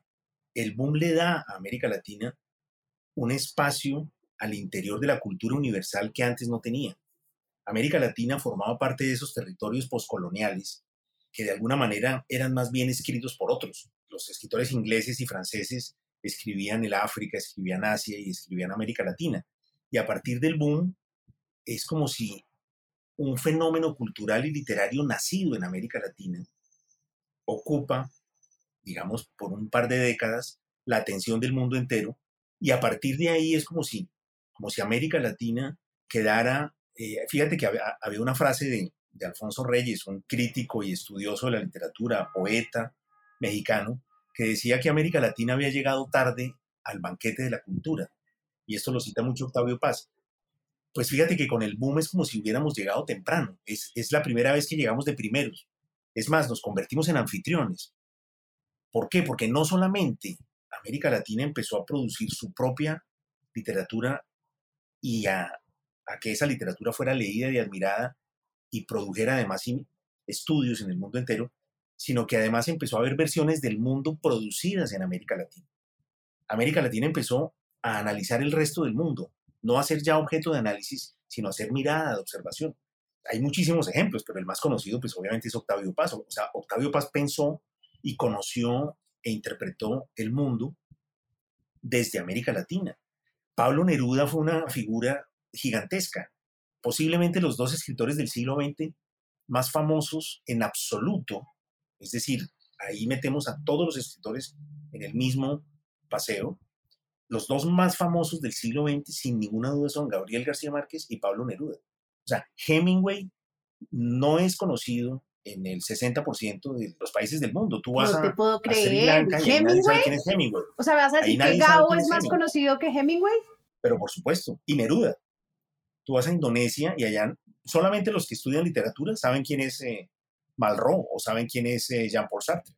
El boom le da a América Latina un espacio al interior de la cultura universal que antes no tenía. América Latina formaba parte de esos territorios postcoloniales que de alguna manera eran más bien escritos por otros. Los escritores ingleses y franceses escribían el África, escribían Asia y escribían América Latina. Y a partir del boom es como si un fenómeno cultural y literario nacido en América Latina ocupa, digamos, por un par de décadas la atención del mundo entero y a partir de ahí es como si, como si América Latina quedara, eh, fíjate que había, había una frase de, de Alfonso Reyes, un crítico y estudioso de la literatura, poeta mexicano, que decía que América Latina había llegado tarde al banquete de la cultura. Y esto lo cita mucho Octavio Paz. Pues fíjate que con el boom es como si hubiéramos llegado temprano. Es, es la primera vez que llegamos de primeros. Es más, nos convertimos en anfitriones. ¿Por qué? Porque no solamente América Latina empezó a producir su propia literatura y a, a que esa literatura fuera leída y admirada y produjera además estudios en el mundo entero, sino que además empezó a haber versiones del mundo producidas en América Latina. América Latina empezó a analizar el resto del mundo, no a ser ya objeto de análisis, sino a ser mirada de observación. Hay muchísimos ejemplos, pero el más conocido, pues obviamente es Octavio Paz. O sea, Octavio Paz pensó y conoció e interpretó el mundo desde América Latina. Pablo Neruda fue una figura gigantesca, posiblemente los dos escritores del siglo XX más famosos en absoluto es decir, ahí metemos a todos los escritores en el mismo paseo. Los dos más famosos del siglo XX, sin ninguna duda, son Gabriel García Márquez y Pablo Neruda. O sea, Hemingway no es conocido en el 60% de los países del mundo. Tú vas no te a, puedo a Sri creer. Lanka y nadie sabe quién es Hemingway. O sea, ¿me vas a decir que quién es es más Hemingway. conocido que Hemingway? Pero por supuesto, y Neruda. Tú vas a Indonesia y allá solamente los que estudian literatura saben quién es eh, Malraux o saben quién es eh, Jean-Paul Sartre.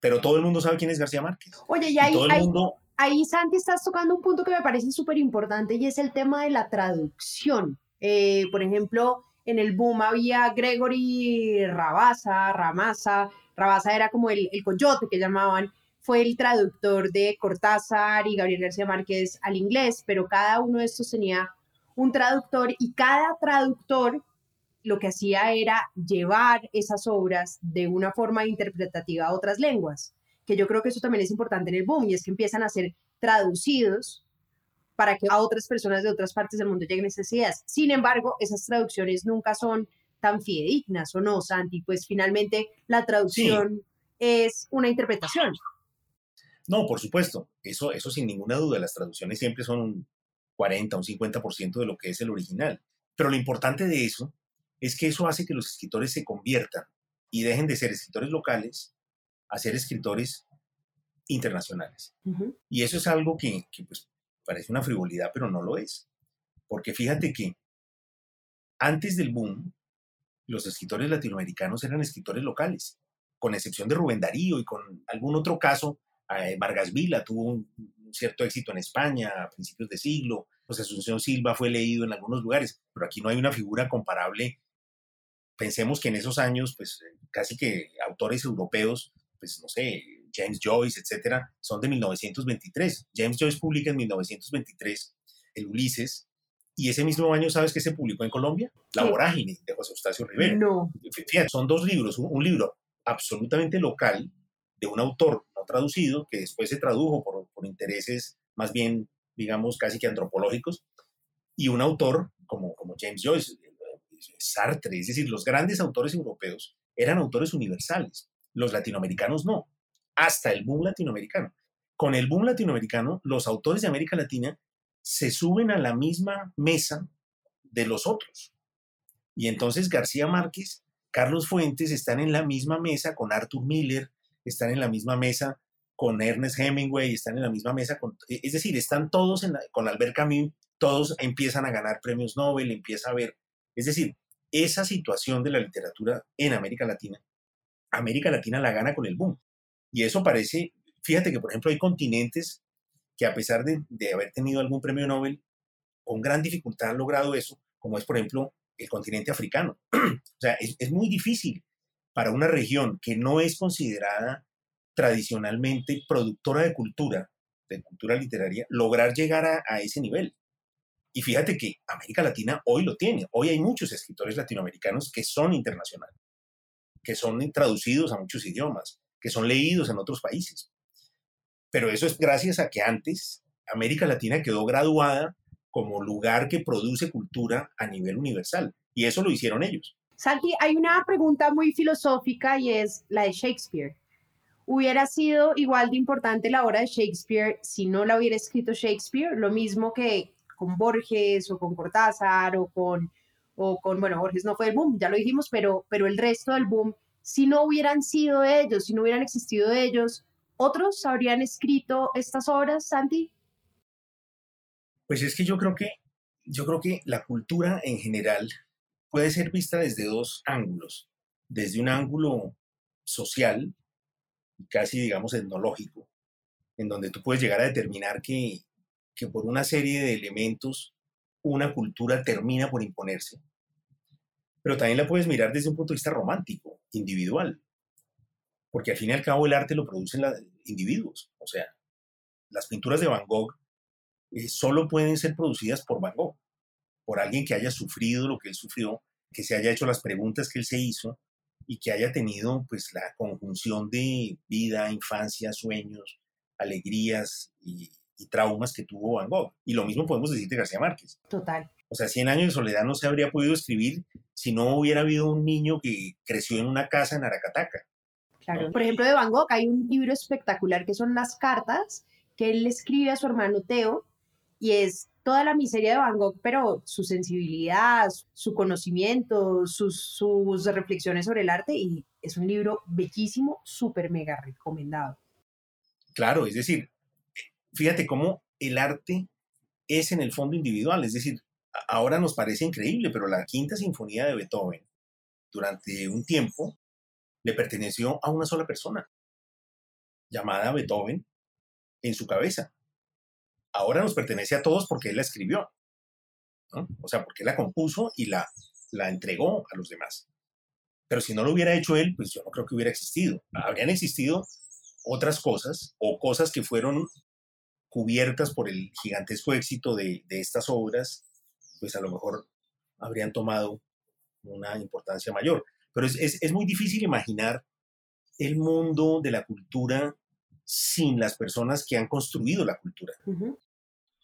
Pero todo el mundo sabe quién es García Márquez. Oye, y Y ahí, todo el ahí- mundo ahí, Santi, estás tocando un punto que me parece súper importante y es el tema de la traducción. Eh, por ejemplo, en el boom había Gregory Rabasa, Ramasa, Rabasa era como el, el coyote que llamaban, fue el traductor de Cortázar y Gabriel García Márquez al inglés, pero cada uno de estos tenía un traductor y cada traductor lo que hacía era llevar esas obras de una forma interpretativa a otras lenguas que yo creo que eso también es importante en el boom, y es que empiezan a ser traducidos para que a otras personas de otras partes del mundo lleguen esas ideas. Sin embargo, esas traducciones nunca son tan fidedignas, ¿o no, Santi? Pues finalmente la traducción es una interpretación. No, por supuesto, eso, eso sin ninguna duda, las traducciones siempre son un 40, un 50% de lo que es el original. Pero lo importante de eso es que eso hace que los escritores se conviertan y dejen de ser escritores locales a ser escritores internacionales. Y eso es algo que, que pues, parece una frivolidad, pero no lo es. Porque fíjate que antes del boom, los escritores latinoamericanos eran escritores locales, con excepción de Rubén Darío y con algún otro caso. Eh, Vargas Vila tuvo un, cierto éxito en España a principios de siglo, José Asunción Silva fue leído en algunos lugares, pero aquí no hay una figura comparable. Pensemos que en esos años, pues casi que autores europeos, pues no sé, James Joyce, etcétera, son de 1923. James Joyce publica en 1923 el Ulises, y ese mismo año, ¿sabes qué se publicó en Colombia? La Vorágine de José Eustacio Rivera. No. Fíjate, son dos libros. Un, libro absolutamente local de un autor no traducido, que después se tradujo por, por intereses más bien, digamos, casi que antropológicos, y un autor como, como James Joyce, Sartre, es decir, los grandes autores europeos eran autores universales, los latinoamericanos no, hasta el boom latinoamericano. Con el boom latinoamericano, los autores de América Latina se suben a la misma mesa de los otros. Y entonces García Márquez, Carlos Fuentes están en la misma mesa con Arthur Miller, están en la misma mesa con Ernest Hemingway, están en la misma mesa con, e, es decir, están todos con Albert Camus, todos empiezan a ganar premios Nobel, empieza a ver, es decir, esa situación de la literatura en América Latina, América Latina la gana con el boom. Y eso parece, fíjate que por ejemplo hay continentes que a pesar de, haber tenido algún premio Nobel, con gran dificultad han logrado eso, como es, por ejemplo, el continente africano. <clears throat> o sea, es, muy difícil para una región que no es considerada tradicionalmente productora de cultura, de cultura literaria, lograr llegar a, ese nivel. Y fíjate que América Latina hoy lo tiene. Hoy hay muchos escritores latinoamericanos que son internacionales, que son traducidos a muchos idiomas, que son leídos en otros países. Pero eso es gracias a que antes América Latina quedó graduada como lugar que produce cultura a nivel universal. Y eso lo hicieron ellos. Santi, hay una pregunta muy filosófica y es la de Shakespeare. ¿Hubiera sido igual de importante la obra de Shakespeare si no la hubiera escrito Shakespeare? Lo mismo que con Borges o con Cortázar o con, o con bueno, Borges no fue el boom, ya lo dijimos, pero, pero el resto del boom, si no hubieran sido ellos, si no hubieran existido ellos, ¿Otros habrían escrito estas obras, Santi? Pues es que yo creo que, yo creo que la cultura en general puede ser vista desde dos ángulos. Desde un ángulo social, casi digamos etnológico, en donde tú puedes llegar a determinar que, que por una serie de elementos una cultura termina por imponerse. Pero también la puedes mirar desde un punto de vista romántico, individual porque al fin y al cabo el arte lo producen los individuos. O sea, las pinturas de Van Gogh eh, solo pueden ser producidas por Van Gogh, por alguien que haya sufrido lo que él sufrió, que se haya hecho las preguntas que él se hizo y que haya tenido pues la conjunción de vida, infancia, sueños, alegrías y, y traumas que tuvo Van Gogh. Y lo mismo podemos decir de García Márquez. Total. O sea, Cien años de soledad no se habría podido escribir si no hubiera habido un niño que creció en una casa en Aracataca por ejemplo, de Van Gogh hay un libro espectacular que son las cartas que él escribe a su hermano Teo y es toda la miseria de Van Gogh, pero su sensibilidad, su conocimiento, sus, sus reflexiones sobre el arte y es un libro bellísimo, súper mega recomendado. Claro, es decir, fíjate cómo el arte es en el fondo individual, es decir, ahora nos parece increíble, pero la quinta sinfonía de Beethoven, durante un tiempo, le perteneció a una sola persona, llamada Beethoven, en su cabeza. Ahora nos pertenece a todos porque él la escribió, o sea, porque él la compuso y la, la entregó a los demás. Pero si no lo hubiera hecho él, pues yo no creo que hubiera existido. Habrían existido otras cosas o cosas que fueron cubiertas por el gigantesco éxito de, de estas obras, pues a lo mejor habrían tomado una importancia mayor. Pero es, muy difícil imaginar el mundo de la cultura sin las personas que han construido la cultura.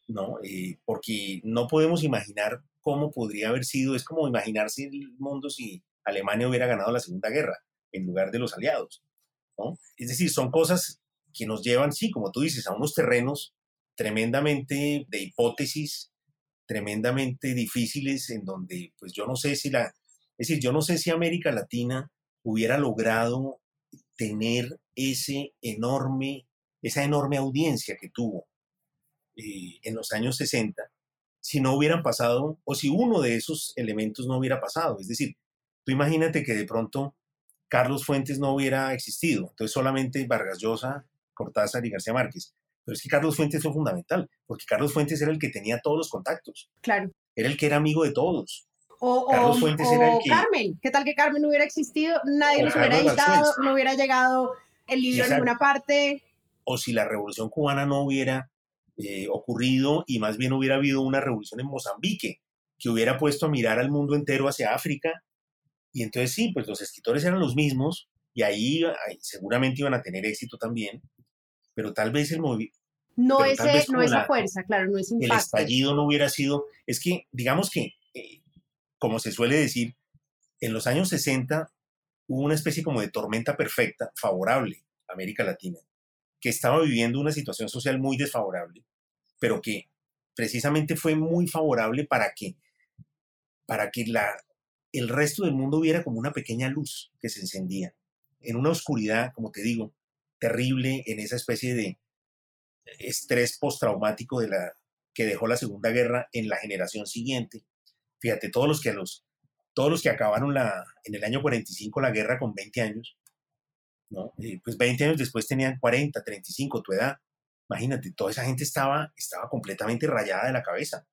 ¿no? Eh, porque no podemos imaginar cómo podría haber sido, es como imaginarse el mundo si Alemania hubiera ganado la Segunda Guerra en lugar de los aliados. ¿no? Es decir, son cosas que nos llevan, sí, como tú dices, a unos terrenos tremendamente de hipótesis, tremendamente difíciles, en donde, pues yo no sé si la, es decir, yo no sé si América Latina hubiera logrado tener ese enorme, esa enorme audiencia que tuvo eh, en los años 60 si no hubieran pasado o si uno de esos elementos no hubiera pasado. Es decir, tú imagínate que de pronto Carlos Fuentes no hubiera existido, entonces solamente Vargas Llosa, Cortázar y García Márquez. Pero es que Carlos Fuentes fue fundamental, porque Carlos Fuentes era el que tenía todos los contactos. Claro. Era el que era amigo de todos. O, Carlos o- Fuentes o era el que- Carmen. ¿Qué tal que Carmen no hubiera existido? Nadie O nos hubiera editado, no hubiera llegado el libro a ninguna parte. O si la revolución cubana no hubiera eh, ocurrido y más bien hubiera habido una revolución en Mozambique, que hubiera puesto a mirar al mundo entero hacia África. Y entonces sí, pues los escritores eran los mismos y ahí, ahí seguramente iban a tener éxito también, pero tal vez el movimiento No, ese, no esa la- fuerza, claro, no el impacto. estallido no hubiera sido, es que digamos que, eh, como se suele decir, en los años 60 hubo una especie como de tormenta perfecta favorable a América Latina, que estaba viviendo una situación social muy desfavorable, pero que precisamente fue muy favorable para que, para que la, el resto del mundo viera como una pequeña luz que se encendía, en una oscuridad, como te digo, terrible, en esa especie de estrés postraumático de la, que dejó la Segunda Guerra en la generación siguiente. Fíjate, todos los que, los, todos los que acabaron la, en el año 45 la guerra con 20 años, ¿no? Eh, pues 20 años después tenían 40, 35, tu edad. Imagínate, toda esa gente estaba, estaba completamente rayada de la cabeza.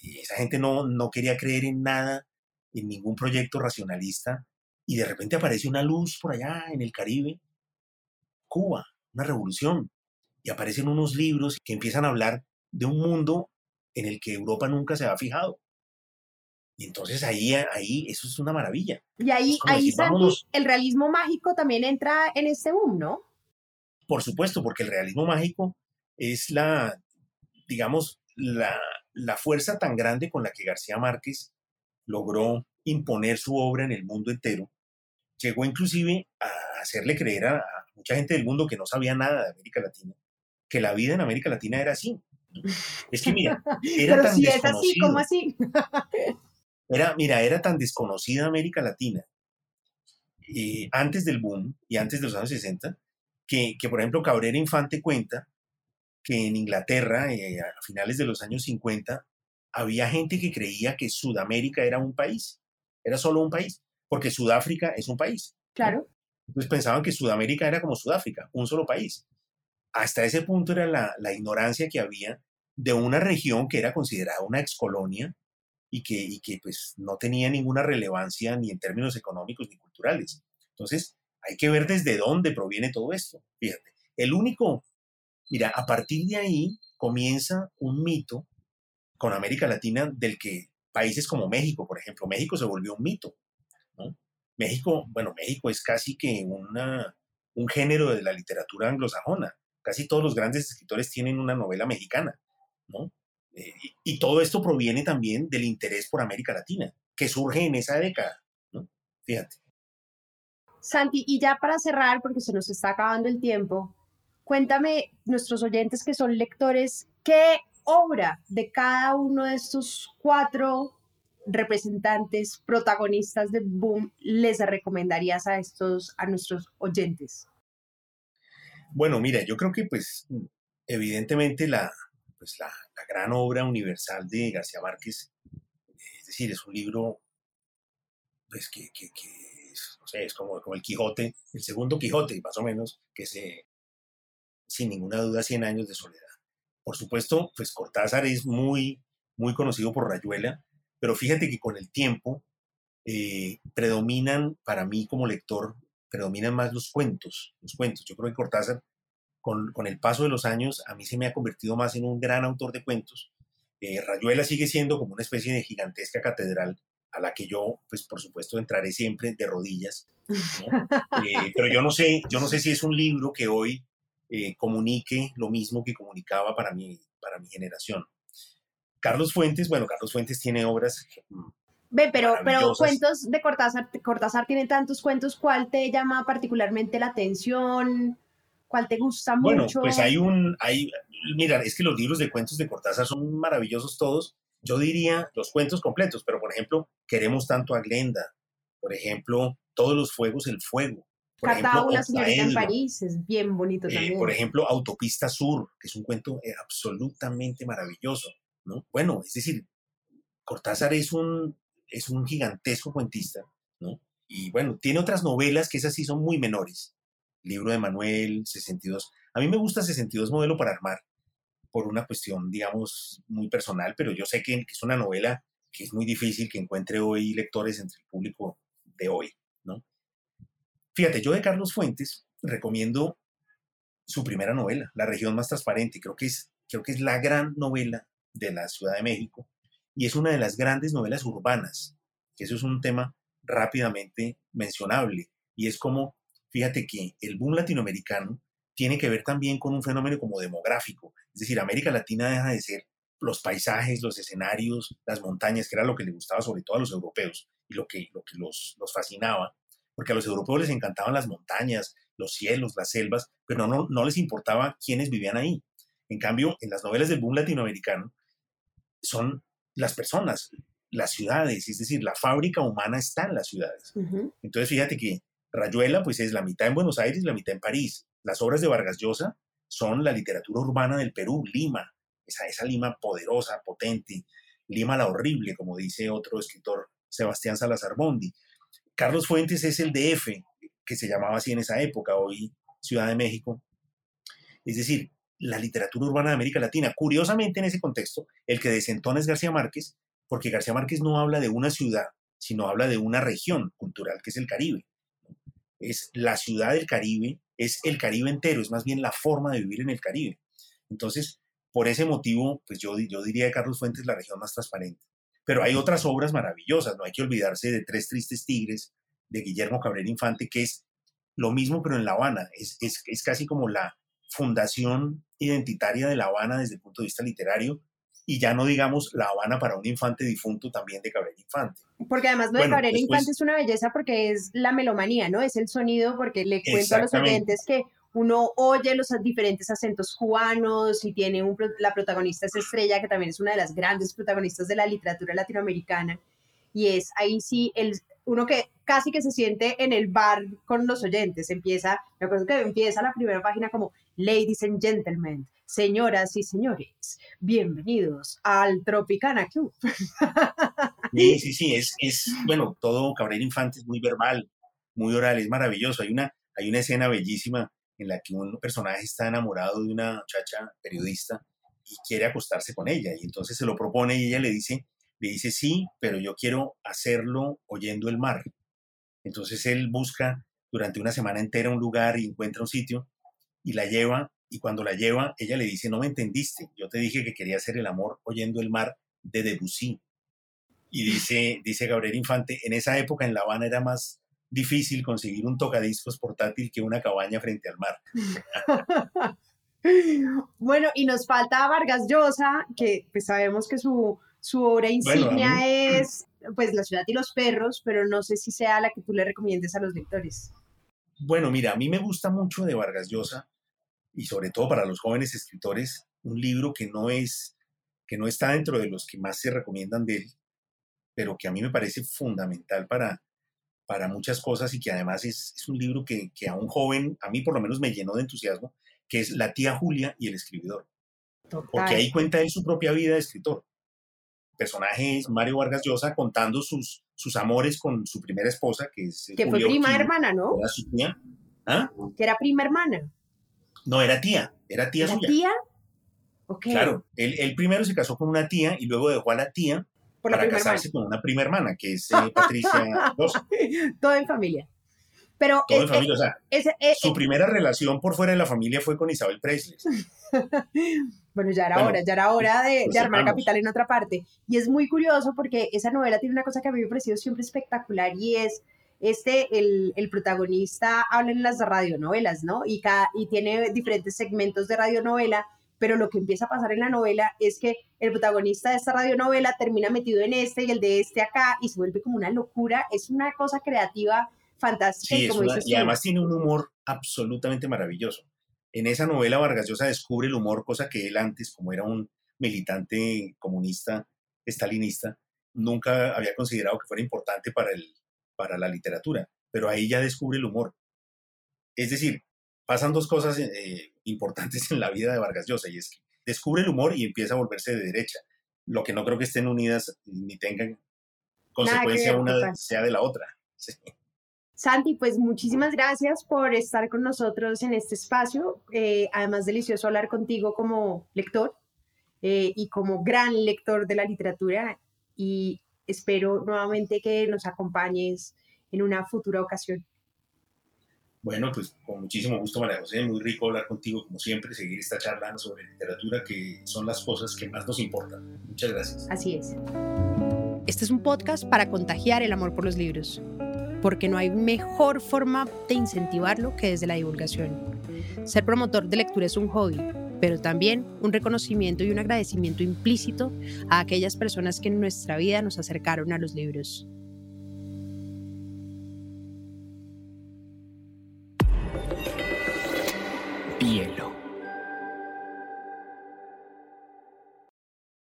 Y esa gente no, no quería creer en nada, en ningún proyecto racionalista. Y de repente aparece una luz por allá en el Caribe, Cuba, una revolución. Y aparecen unos libros que empiezan a hablar de un mundo en el que Europa nunca se ha fijado. Y entonces ahí, ahí, eso es una maravilla. Y ahí, ahí decir, Santi, vámonos. el realismo mágico también entra en este boom, ¿no? Por supuesto, porque el realismo mágico es la, digamos, la, la fuerza tan grande con la que García Márquez logró imponer su obra en el mundo entero. Llegó inclusive a hacerle creer a mucha gente del mundo que no sabía nada de América Latina, que la vida en América Latina era así. Es que mira, <laughs> era Pero tan si es así, desconocido. ¿cómo así? <laughs> Era, mira, era tan desconocida América Latina eh, antes del boom y antes de los años 60, que, que, por ejemplo Cabrera Infante cuenta que en Inglaterra, eh, a finales de los años 50, había gente que creía que Sudamérica era un país, era solo un país, porque Sudáfrica es un país. Claro. Entonces pensaban que Sudamérica era como Sudáfrica, un solo país. Hasta ese punto era la, la ignorancia que había de una región que era considerada una excolonia y que, y que pues no tenía ninguna relevancia ni en términos económicos ni culturales. Entonces, hay que ver desde dónde proviene todo esto. Fíjate, el único, mira, a partir de ahí comienza un mito con América Latina del que países como México, por ejemplo, México se volvió un mito. México, bueno, México es casi que una, un género de la literatura anglosajona. Casi todos los grandes escritores tienen una novela mexicana, ¿no? Eh, y, y, todo esto proviene también del interés por América Latina, que surge en esa década, ¿no? Fíjate. Santi, y ya para cerrar, porque se nos está acabando el tiempo, cuéntame, nuestros oyentes que son lectores, ¿qué obra de cada uno de estos cuatro representantes, protagonistas de Boom, les recomendarías a estos, a nuestros oyentes? Bueno, mira, yo creo que pues evidentemente la, pues, la, gran obra universal de García Márquez, es decir, es un libro pues que, que, que es, no sé, es como, como, el Quijote, el segundo Quijote, más o menos, que se, sin ninguna duda, 100 años de soledad. Por supuesto, pues Cortázar es muy, muy conocido por Rayuela, pero fíjate que con el tiempo eh, predominan, para mí como lector, predominan más los cuentos, los cuentos. Yo creo que Cortázar, con, con, el paso de los años, a mí se me ha convertido más en un gran autor de cuentos. Eh, Rayuela sigue siendo como una especie de gigantesca catedral a la que yo, pues por supuesto, entraré siempre de rodillas. Eh, pero yo no sé, yo no sé si es un libro que hoy eh, comunique lo mismo que comunicaba para mi, para mi generación. Carlos Fuentes, bueno, Carlos Fuentes tiene obras mm, Ve, pero, pero cuentos de Cortázar, Cortázar tiene tantos cuentos, ¿cuál te llama particularmente la atención? ¿Cuál te gusta Bueno, mucho? pues hay un, hay, mira, es que los libros de cuentos de Cortázar son maravillosos todos. Yo diría los cuentos completos, pero por ejemplo, Queremos tanto a Glenda, por ejemplo, Todos los fuegos, el fuego. Por ejemplo, una señorita en París es bien bonito eh, también. por ejemplo, Autopista Sur, que es un cuento eh, absolutamente maravilloso, ¿no? Bueno, es decir, Cortázar es un, es un gigantesco cuentista, ¿no? Y bueno, tiene otras novelas que esas sí son muy menores. Libro de Manuel, 62. A mí me gusta 62 modelo para armar, por una cuestión, digamos, muy personal, pero yo sé que, que es una novela que es muy difícil que encuentre hoy lectores entre el público de hoy, ¿no? Fíjate, yo de Carlos Fuentes recomiendo su primera novela, La región más transparente. Creo que es, creo que es la gran novela de la Ciudad de México y es una de las grandes novelas urbanas, que eso es un tema rápidamente mencionable. Y es como, fíjate que el boom latinoamericano tiene que ver también con un fenómeno como demográfico. Es decir, América Latina deja de ser los paisajes, los escenarios, las montañas, que era lo que le gustaba sobre todo a los europeos y lo que, lo que los, los fascinaba, porque a los europeos les encantaban las montañas, los cielos, las selvas, pero no, no les importaba quiénes vivían ahí. En cambio, en las novelas del boom latinoamericano son las personas, las ciudades, es decir, la fábrica humana está en las ciudades. Ujú. Entonces, fíjate que Rayuela, pues es la mitad en Buenos Aires, la mitad en París. Las obras de Vargas Llosa son la literatura urbana del Perú, Lima, esa, esa Lima poderosa, potente, Lima la horrible, como dice otro escritor, Sebastián Salazar Bondi. Carlos Fuentes es el DF, que se llamaba así en esa época, hoy Ciudad de México. Es decir, la literatura urbana de América Latina. Curiosamente, en ese contexto, el que desentona es García Márquez, porque García Márquez no habla de una ciudad, sino habla de una región cultural, que es el Caribe. Es la ciudad del Caribe, es el Caribe entero, es más bien la forma de vivir en el Caribe. Entonces, por ese motivo, pues yo, yo diría de Carlos Fuentes la región más transparente. Pero hay otras obras maravillosas, no hay que olvidarse de Tres Tristes Tigres, de Guillermo Cabrera Infante, que es lo mismo, pero en La Habana. Es, es, es casi como la fundación identitaria de La Habana desde el punto de vista literario, y ya no digamos La Habana para un infante difunto también de Cabrera Infante. Porque además lo de Bueno, después- Infante es una belleza porque es la melomanía, ¿no? Es el sonido, porque le cuento a los oyentes que uno oye los diferentes acentos cubanos y tiene un, la protagonista es Estrella, que también es una de las grandes protagonistas de la literatura latinoamericana. Y es ahí sí, el, uno que casi que se siente en el bar con los oyentes. Empieza, me acuerdo que empieza la primera página como Ladies and Gentlemen, señoras y señores, bienvenidos al Tropicana Club. Sí, sí, sí, es, es, bueno, todo Cabrera Infante es muy verbal, muy oral, es maravilloso. Hay una, hay una escena bellísima en la que un personaje está enamorado de una muchacha periodista y quiere acostarse con ella, y entonces se lo propone y ella le dice, le dice sí, pero yo quiero hacerlo oyendo el mar. Entonces él busca durante una semana entera un lugar y encuentra un sitio y la lleva, y cuando la lleva, ella le dice, no me entendiste, yo te dije que quería hacer el amor oyendo el mar de Debussy. Y dice, dice Gabriel Infante, en esa época en La Habana era más difícil conseguir un tocadiscos portátil que una cabaña frente al mar. <laughs> Bueno, y nos falta Vargas Llosa, que pues sabemos que su, su obra insignia es pues La ciudad y los perros, pero no sé si sea la que tú le recomiendes a los lectores. Bueno, mira, a mí me gusta mucho de Vargas Llosa y sobre todo para los jóvenes escritores, un libro que no es que no está dentro de los que más se recomiendan de él, pero que a mí me parece fundamental para, para muchas cosas y que además es, es un libro que, que a un joven, a mí por lo menos me llenó de entusiasmo, que es La tía Julia y el escribidor. porque ahí cuenta él su propia vida de escritor. Personaje es Mario Vargas Llosa contando sus, sus amores con su primera esposa, que es eh, Que fue prima hermana, ¿no? era su tía. ¿Ah? Que era prima hermana. No, era tía, era tía ¿La suya. tía? Ok. Claro, él, él primero se casó con una tía y luego dejó a la tía por la para hermana. casarse con una prima hermana, que es eh, Patricia <laughs> Llosa. Todo en familia. Pero Todo eh, en familia, o sea, eh, eh, su primera relación por fuera de la familia fue con Isabel Presley. <laughs> Bueno, ya era Bueno, hora, ya era hora de, pues de armar sepamos. capital en otra parte. Y es muy curioso porque esa novela tiene una cosa que a mí me ha parecido siempre espectacular y es este, el, el protagonista habla en las radionovelas, ¿no? Y, cada, y tiene diferentes segmentos de radionovela, pero lo que empieza a pasar en la novela es que el protagonista de esta radionovela termina metido en este y el de este acá y se vuelve como una locura. Es una cosa creativa fantástica. Sí, y como una- dices y además tiene un humor absolutamente maravilloso. En esa novela Vargas Llosa descubre el humor, cosa que él antes, como era un militante comunista, estalinista, nunca había considerado que fuera importante para, el, para la literatura, pero ahí ya descubre el humor. Es decir, pasan dos cosas eh, importantes en la vida de Vargas Llosa y es que descubre el humor y empieza a volverse de derecha, lo que no creo que estén unidas ni tengan consecuencia una sea de la otra. <laughs> Santi, pues muchísimas gracias por estar con nosotros en este espacio. Eh, además, delicioso hablar contigo como lector eh, y como gran lector de la literatura. Y espero nuevamente que nos acompañes en una futura ocasión. Bueno, pues con muchísimo gusto, María José. Muy rico hablar contigo, como siempre, seguir esta charla sobre literatura, que son las cosas que más nos importan. Muchas gracias. Así es. Este es un podcast para contagiar el amor por los libros porque no hay mejor forma de incentivarlo que desde la divulgación. Ser promotor de lectura es un hobby, pero también un reconocimiento y un agradecimiento implícito a aquellas personas que en nuestra vida nos acercaron a los libros. Hielo.